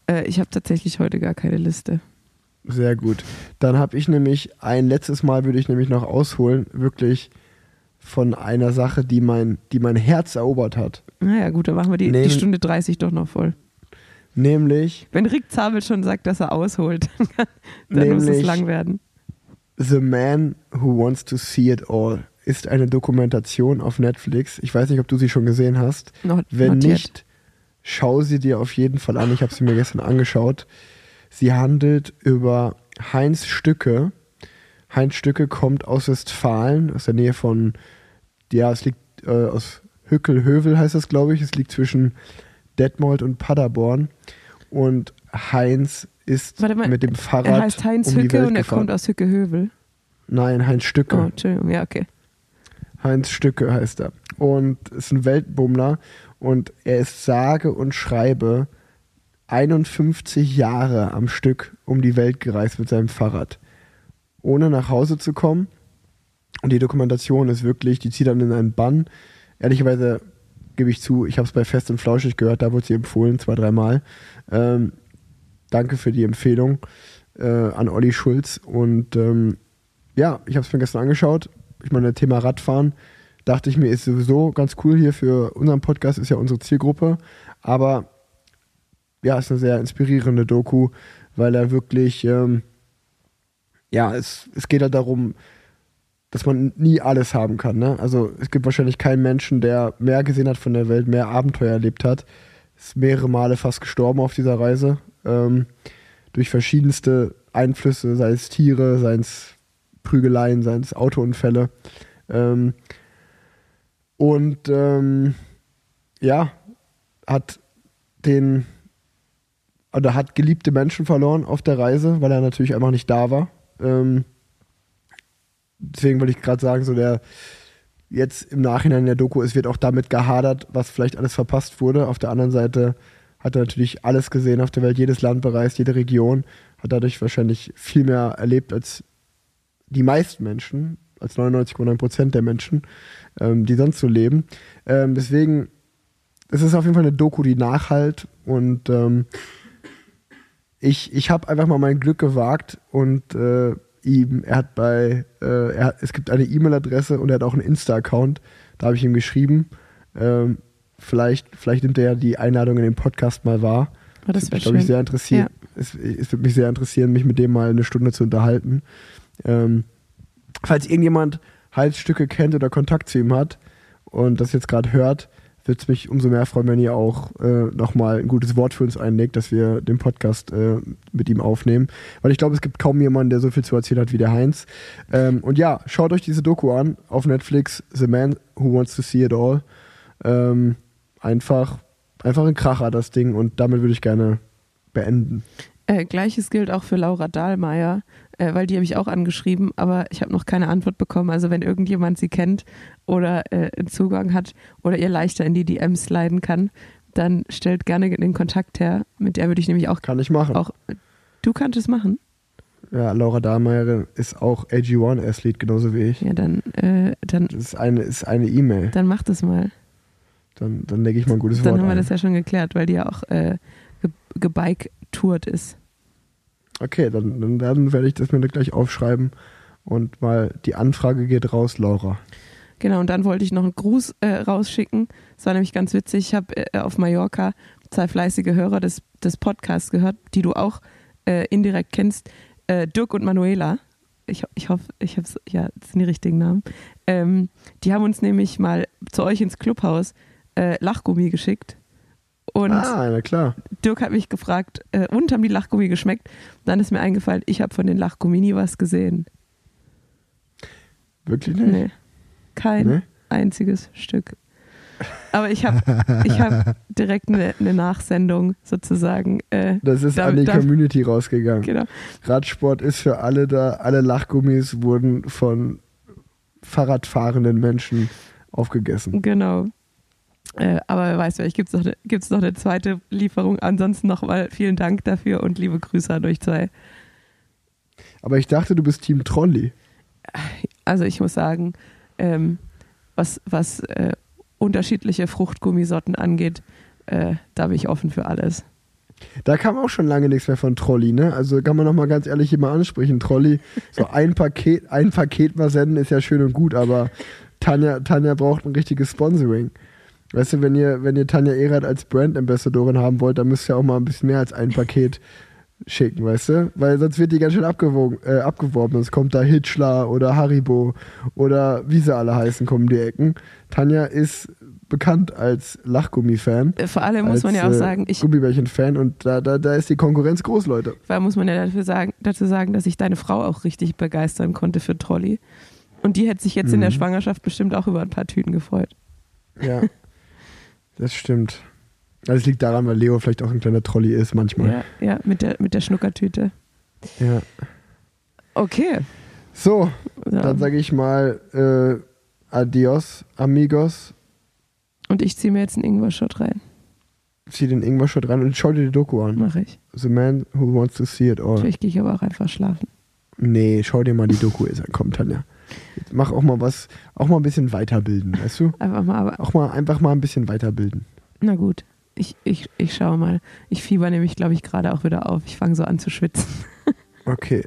Äh, ich habe tatsächlich heute gar keine Liste. Sehr gut. Dann habe ich nämlich ein letztes Mal würde ich nämlich noch ausholen, wirklich von einer Sache, die mein, die mein Herz erobert hat. Naja, gut, dann machen wir die, Nee. die Stunde 30 doch noch voll. Nämlich Wenn Rick Zabel schon sagt, dass er ausholt, dann, kann- dann muss es Nämlich- lang werden. The Man Who Wants to See It All ist eine Dokumentation auf Netflix. Ich weiß nicht, ob du sie schon gesehen hast. Not, Wenn not yet. nicht, schau sie dir auf jeden Fall an. Ich habe sie mir gestern angeschaut. Sie handelt über Heinz Stücke. Heinz Stücke kommt aus Westfalen, aus der Nähe von, ja, es liegt äh, aus Hückelhövel heißt das, glaube ich. Es liegt zwischen Detmold und Paderborn. Und Heinz ist mal, mit dem Fahrrad Er heißt Heinz um Hücke und er gefahren. kommt aus Hücke-Hövel. Nein, Heinz Stücke. Oh, Entschuldigung, ja, okay. Heinz Stücke heißt er. Und ist ein Weltbummler. Und er ist sage und schreibe 51 Jahre am Stück um die Welt gereist mit seinem Fahrrad. Ohne nach Hause zu kommen. Und die Dokumentation ist wirklich, die zieht dann in einen Bann. Ehrlicherweise gebe ich zu, ich habe es bei Fest und Flauschig gehört, da wurde sie empfohlen, zwei, dreimal. Ähm, danke für die Empfehlung äh, an Olli Schulz. Und ähm, ja, ich habe es mir gestern angeschaut. Ich meine, Thema Radfahren dachte ich mir, ist sowieso ganz cool hier für unseren Podcast, ist ja unsere Zielgruppe. Aber ja, ist eine sehr inspirierende Doku, weil er wirklich, ähm, ja, es, es geht halt darum, dass man nie alles haben kann. Ne? Also es gibt wahrscheinlich keinen Menschen, der mehr gesehen hat von der Welt, mehr Abenteuer erlebt hat. Ist mehrere Male fast gestorben auf dieser Reise. Ähm, durch verschiedenste Einflüsse, sei es Tiere, sei es Prügeleien, seien es Autounfälle. Ähm, und ähm, ja, hat den oder hat geliebte Menschen verloren auf der Reise, weil er natürlich einfach nicht da war. Ähm, deswegen wollte ich gerade sagen, so der jetzt im Nachhinein der Doku, es wird auch damit gehadert, was vielleicht alles verpasst wurde. Auf der anderen Seite hat er natürlich alles gesehen auf der Welt, jedes Land bereist, jede Region, hat dadurch wahrscheinlich viel mehr erlebt als die meisten Menschen, als 99,9 Prozent der Menschen, ähm, die sonst so leben. Ähm, deswegen, es ist auf jeden Fall eine Doku, die nachhalt und ähm, ich, ich habe einfach mal mein Glück gewagt und äh, ihm, er hat bei, äh, er, es gibt eine E-Mail-Adresse und er hat auch einen Insta-Account, da habe ich ihm geschrieben, ähm, vielleicht, vielleicht nimmt er ja die Einladung in den Podcast mal wahr Aber das würde mich sehr interessieren. Es, es würde mich sehr interessieren, mich mit dem mal eine Stunde zu unterhalten. Ähm, falls irgendjemand Halsstücke kennt oder Kontakt zu ihm hat und das jetzt gerade hört, würde es mich umso mehr freuen, wenn ihr auch äh, nochmal ein gutes Wort für uns einlegt, dass wir den Podcast äh, mit ihm aufnehmen. Weil ich glaube, es gibt kaum jemanden, der so viel zu erzählen hat wie der Heinz. Ähm, und ja, schaut euch diese Doku an auf Netflix, The Man Who Wants to See It All. Ähm, einfach, einfach ein Kracher, das Ding. Und damit würde ich gerne beenden. Äh, Gleiches gilt auch für Laura Dahlmeier, äh, weil die habe ich auch angeschrieben, aber ich habe noch keine Antwort bekommen. Also wenn irgendjemand sie kennt oder äh, einen Zugang hat oder ihr leichter in die DMs leiten kann, dann stellt gerne den Kontakt her. Mit der würde ich nämlich auch, Kann ich machen. auch du kannst es machen. Ja, Laura Dahlmeier ist auch AG1-Athlet, genauso wie ich. Ja, dann, äh, dann, Das ist eine ist eine E-Mail. dann mach das mal. Dann, dann lege ich mal ein gutes Dann Wort haben wir ein. das ja schon geklärt, weil die ja auch äh, ge gebike-tourt ist. Okay, dann, dann, dann werde ich das mir gleich aufschreiben und mal die Anfrage geht raus, Laura. Genau, und dann wollte ich noch einen Gruß äh, rausschicken. Es war nämlich ganz witzig. Ich habe äh, auf Mallorca zwei fleißige Hörer des, des Podcasts gehört, die du auch äh, indirekt kennst. Äh, Dirk und Manuela. Ich, ich hoffe, ich habe ja, das sind die richtigen Namen. Ähm, die haben uns nämlich mal zu euch ins Clubhaus äh, Lachgummi geschickt. Und ah, na klar. Dirk hat mich gefragt, äh, und haben die Lachgummi geschmeckt? Dann ist mir eingefallen, ich habe von den Lachgummi nie was gesehen. Wirklich nicht? Nee. Kein Nee? einziges Stück. Aber ich habe ich hab direkt eine, eine Nachsendung sozusagen. Äh, Das ist Da- an die da- Community rausgegangen. genau. Radsport ist für alle da. Alle Lachgummis wurden von Fahrradfahrenden Menschen aufgegessen. Genau. Äh, aber wer weiß, vielleicht gibt es noch, gibt's noch eine zweite Lieferung. Ansonsten nochmal vielen Dank dafür und liebe Grüße an euch zwei. Aber ich dachte, du bist Team Trolley. Also ich muss sagen, ähm, was, was äh, unterschiedliche Fruchtgummisorten angeht, äh, da bin ich offen für alles. Da kam auch schon lange nichts mehr von Trolley, ne? Also kann man noch mal ganz ehrlich hier mal ansprechen. Trolley, so ein Paket, ein Paket mal senden ist ja schön und gut, aber Tanja, Tanja braucht ein richtiges Sponsoring. Weißt du, wenn ihr, wenn ihr Tanja Erath als Brand Ambassadorin haben wollt, dann müsst ihr auch mal ein bisschen mehr als ein Paket schicken, weißt du? Weil sonst wird die ganz schön abgewogen, äh, abgeworben. Sonst kommt da Hitchler oder Haribo oder wie sie alle heißen, kommen die Ecken. Tanja ist bekannt als Lachgummi-Fan. Äh, Vor allem muss man ja auch als, äh, sagen, ich, Gummibärchen-Fan und da, da, da ist die Konkurrenz groß, Leute. vor allem muss man ja dafür sagen, dazu sagen, dass ich deine Frau auch richtig begeistern konnte für Trolley. Und die hätte sich jetzt in der Mhm. Schwangerschaft bestimmt auch über ein paar Tüten gefreut. Ja, das stimmt. Also es liegt daran, weil Leo vielleicht auch ein kleiner Trolli ist manchmal. Ja, ja mit, der, mit der Schnuckertüte. Ja. Okay. So, Ja. dann sage ich mal äh, Adios, amigos. Und ich ziehe mir jetzt einen Ingwer-Shot rein. Zieh den Ingwer-Shot rein und schau dir die Doku an. Mache ich. The Man Who Wants to See It All. Vielleicht gehe ich aber auch einfach schlafen. Nee, schau dir mal die Doku an. Komm, Tanja. Mach auch mal was, auch mal ein bisschen weiterbilden, weißt du? Einfach mal, Auch mal einfach mal ein bisschen weiterbilden. na gut. Ich, ich, ich schaue mal. Ich fieber nämlich, glaube ich, gerade auch wieder auf. Ich fange so an zu schwitzen. Okay.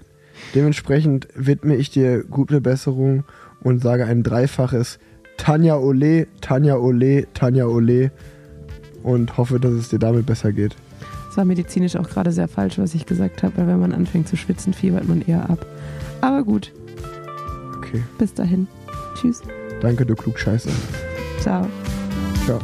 Dementsprechend widme ich dir gute Besserung und sage ein dreifaches Tanja Ole, Tanja Ole, Tanja Ole und hoffe, dass es dir damit besser geht. Es war medizinisch auch gerade sehr falsch, was ich gesagt habe, weil wenn man anfängt zu schwitzen, fiebert man eher ab. Aber gut, Okay. bis dahin. Tschüss. Danke, du Klugscheißer. Ciao. Ciao.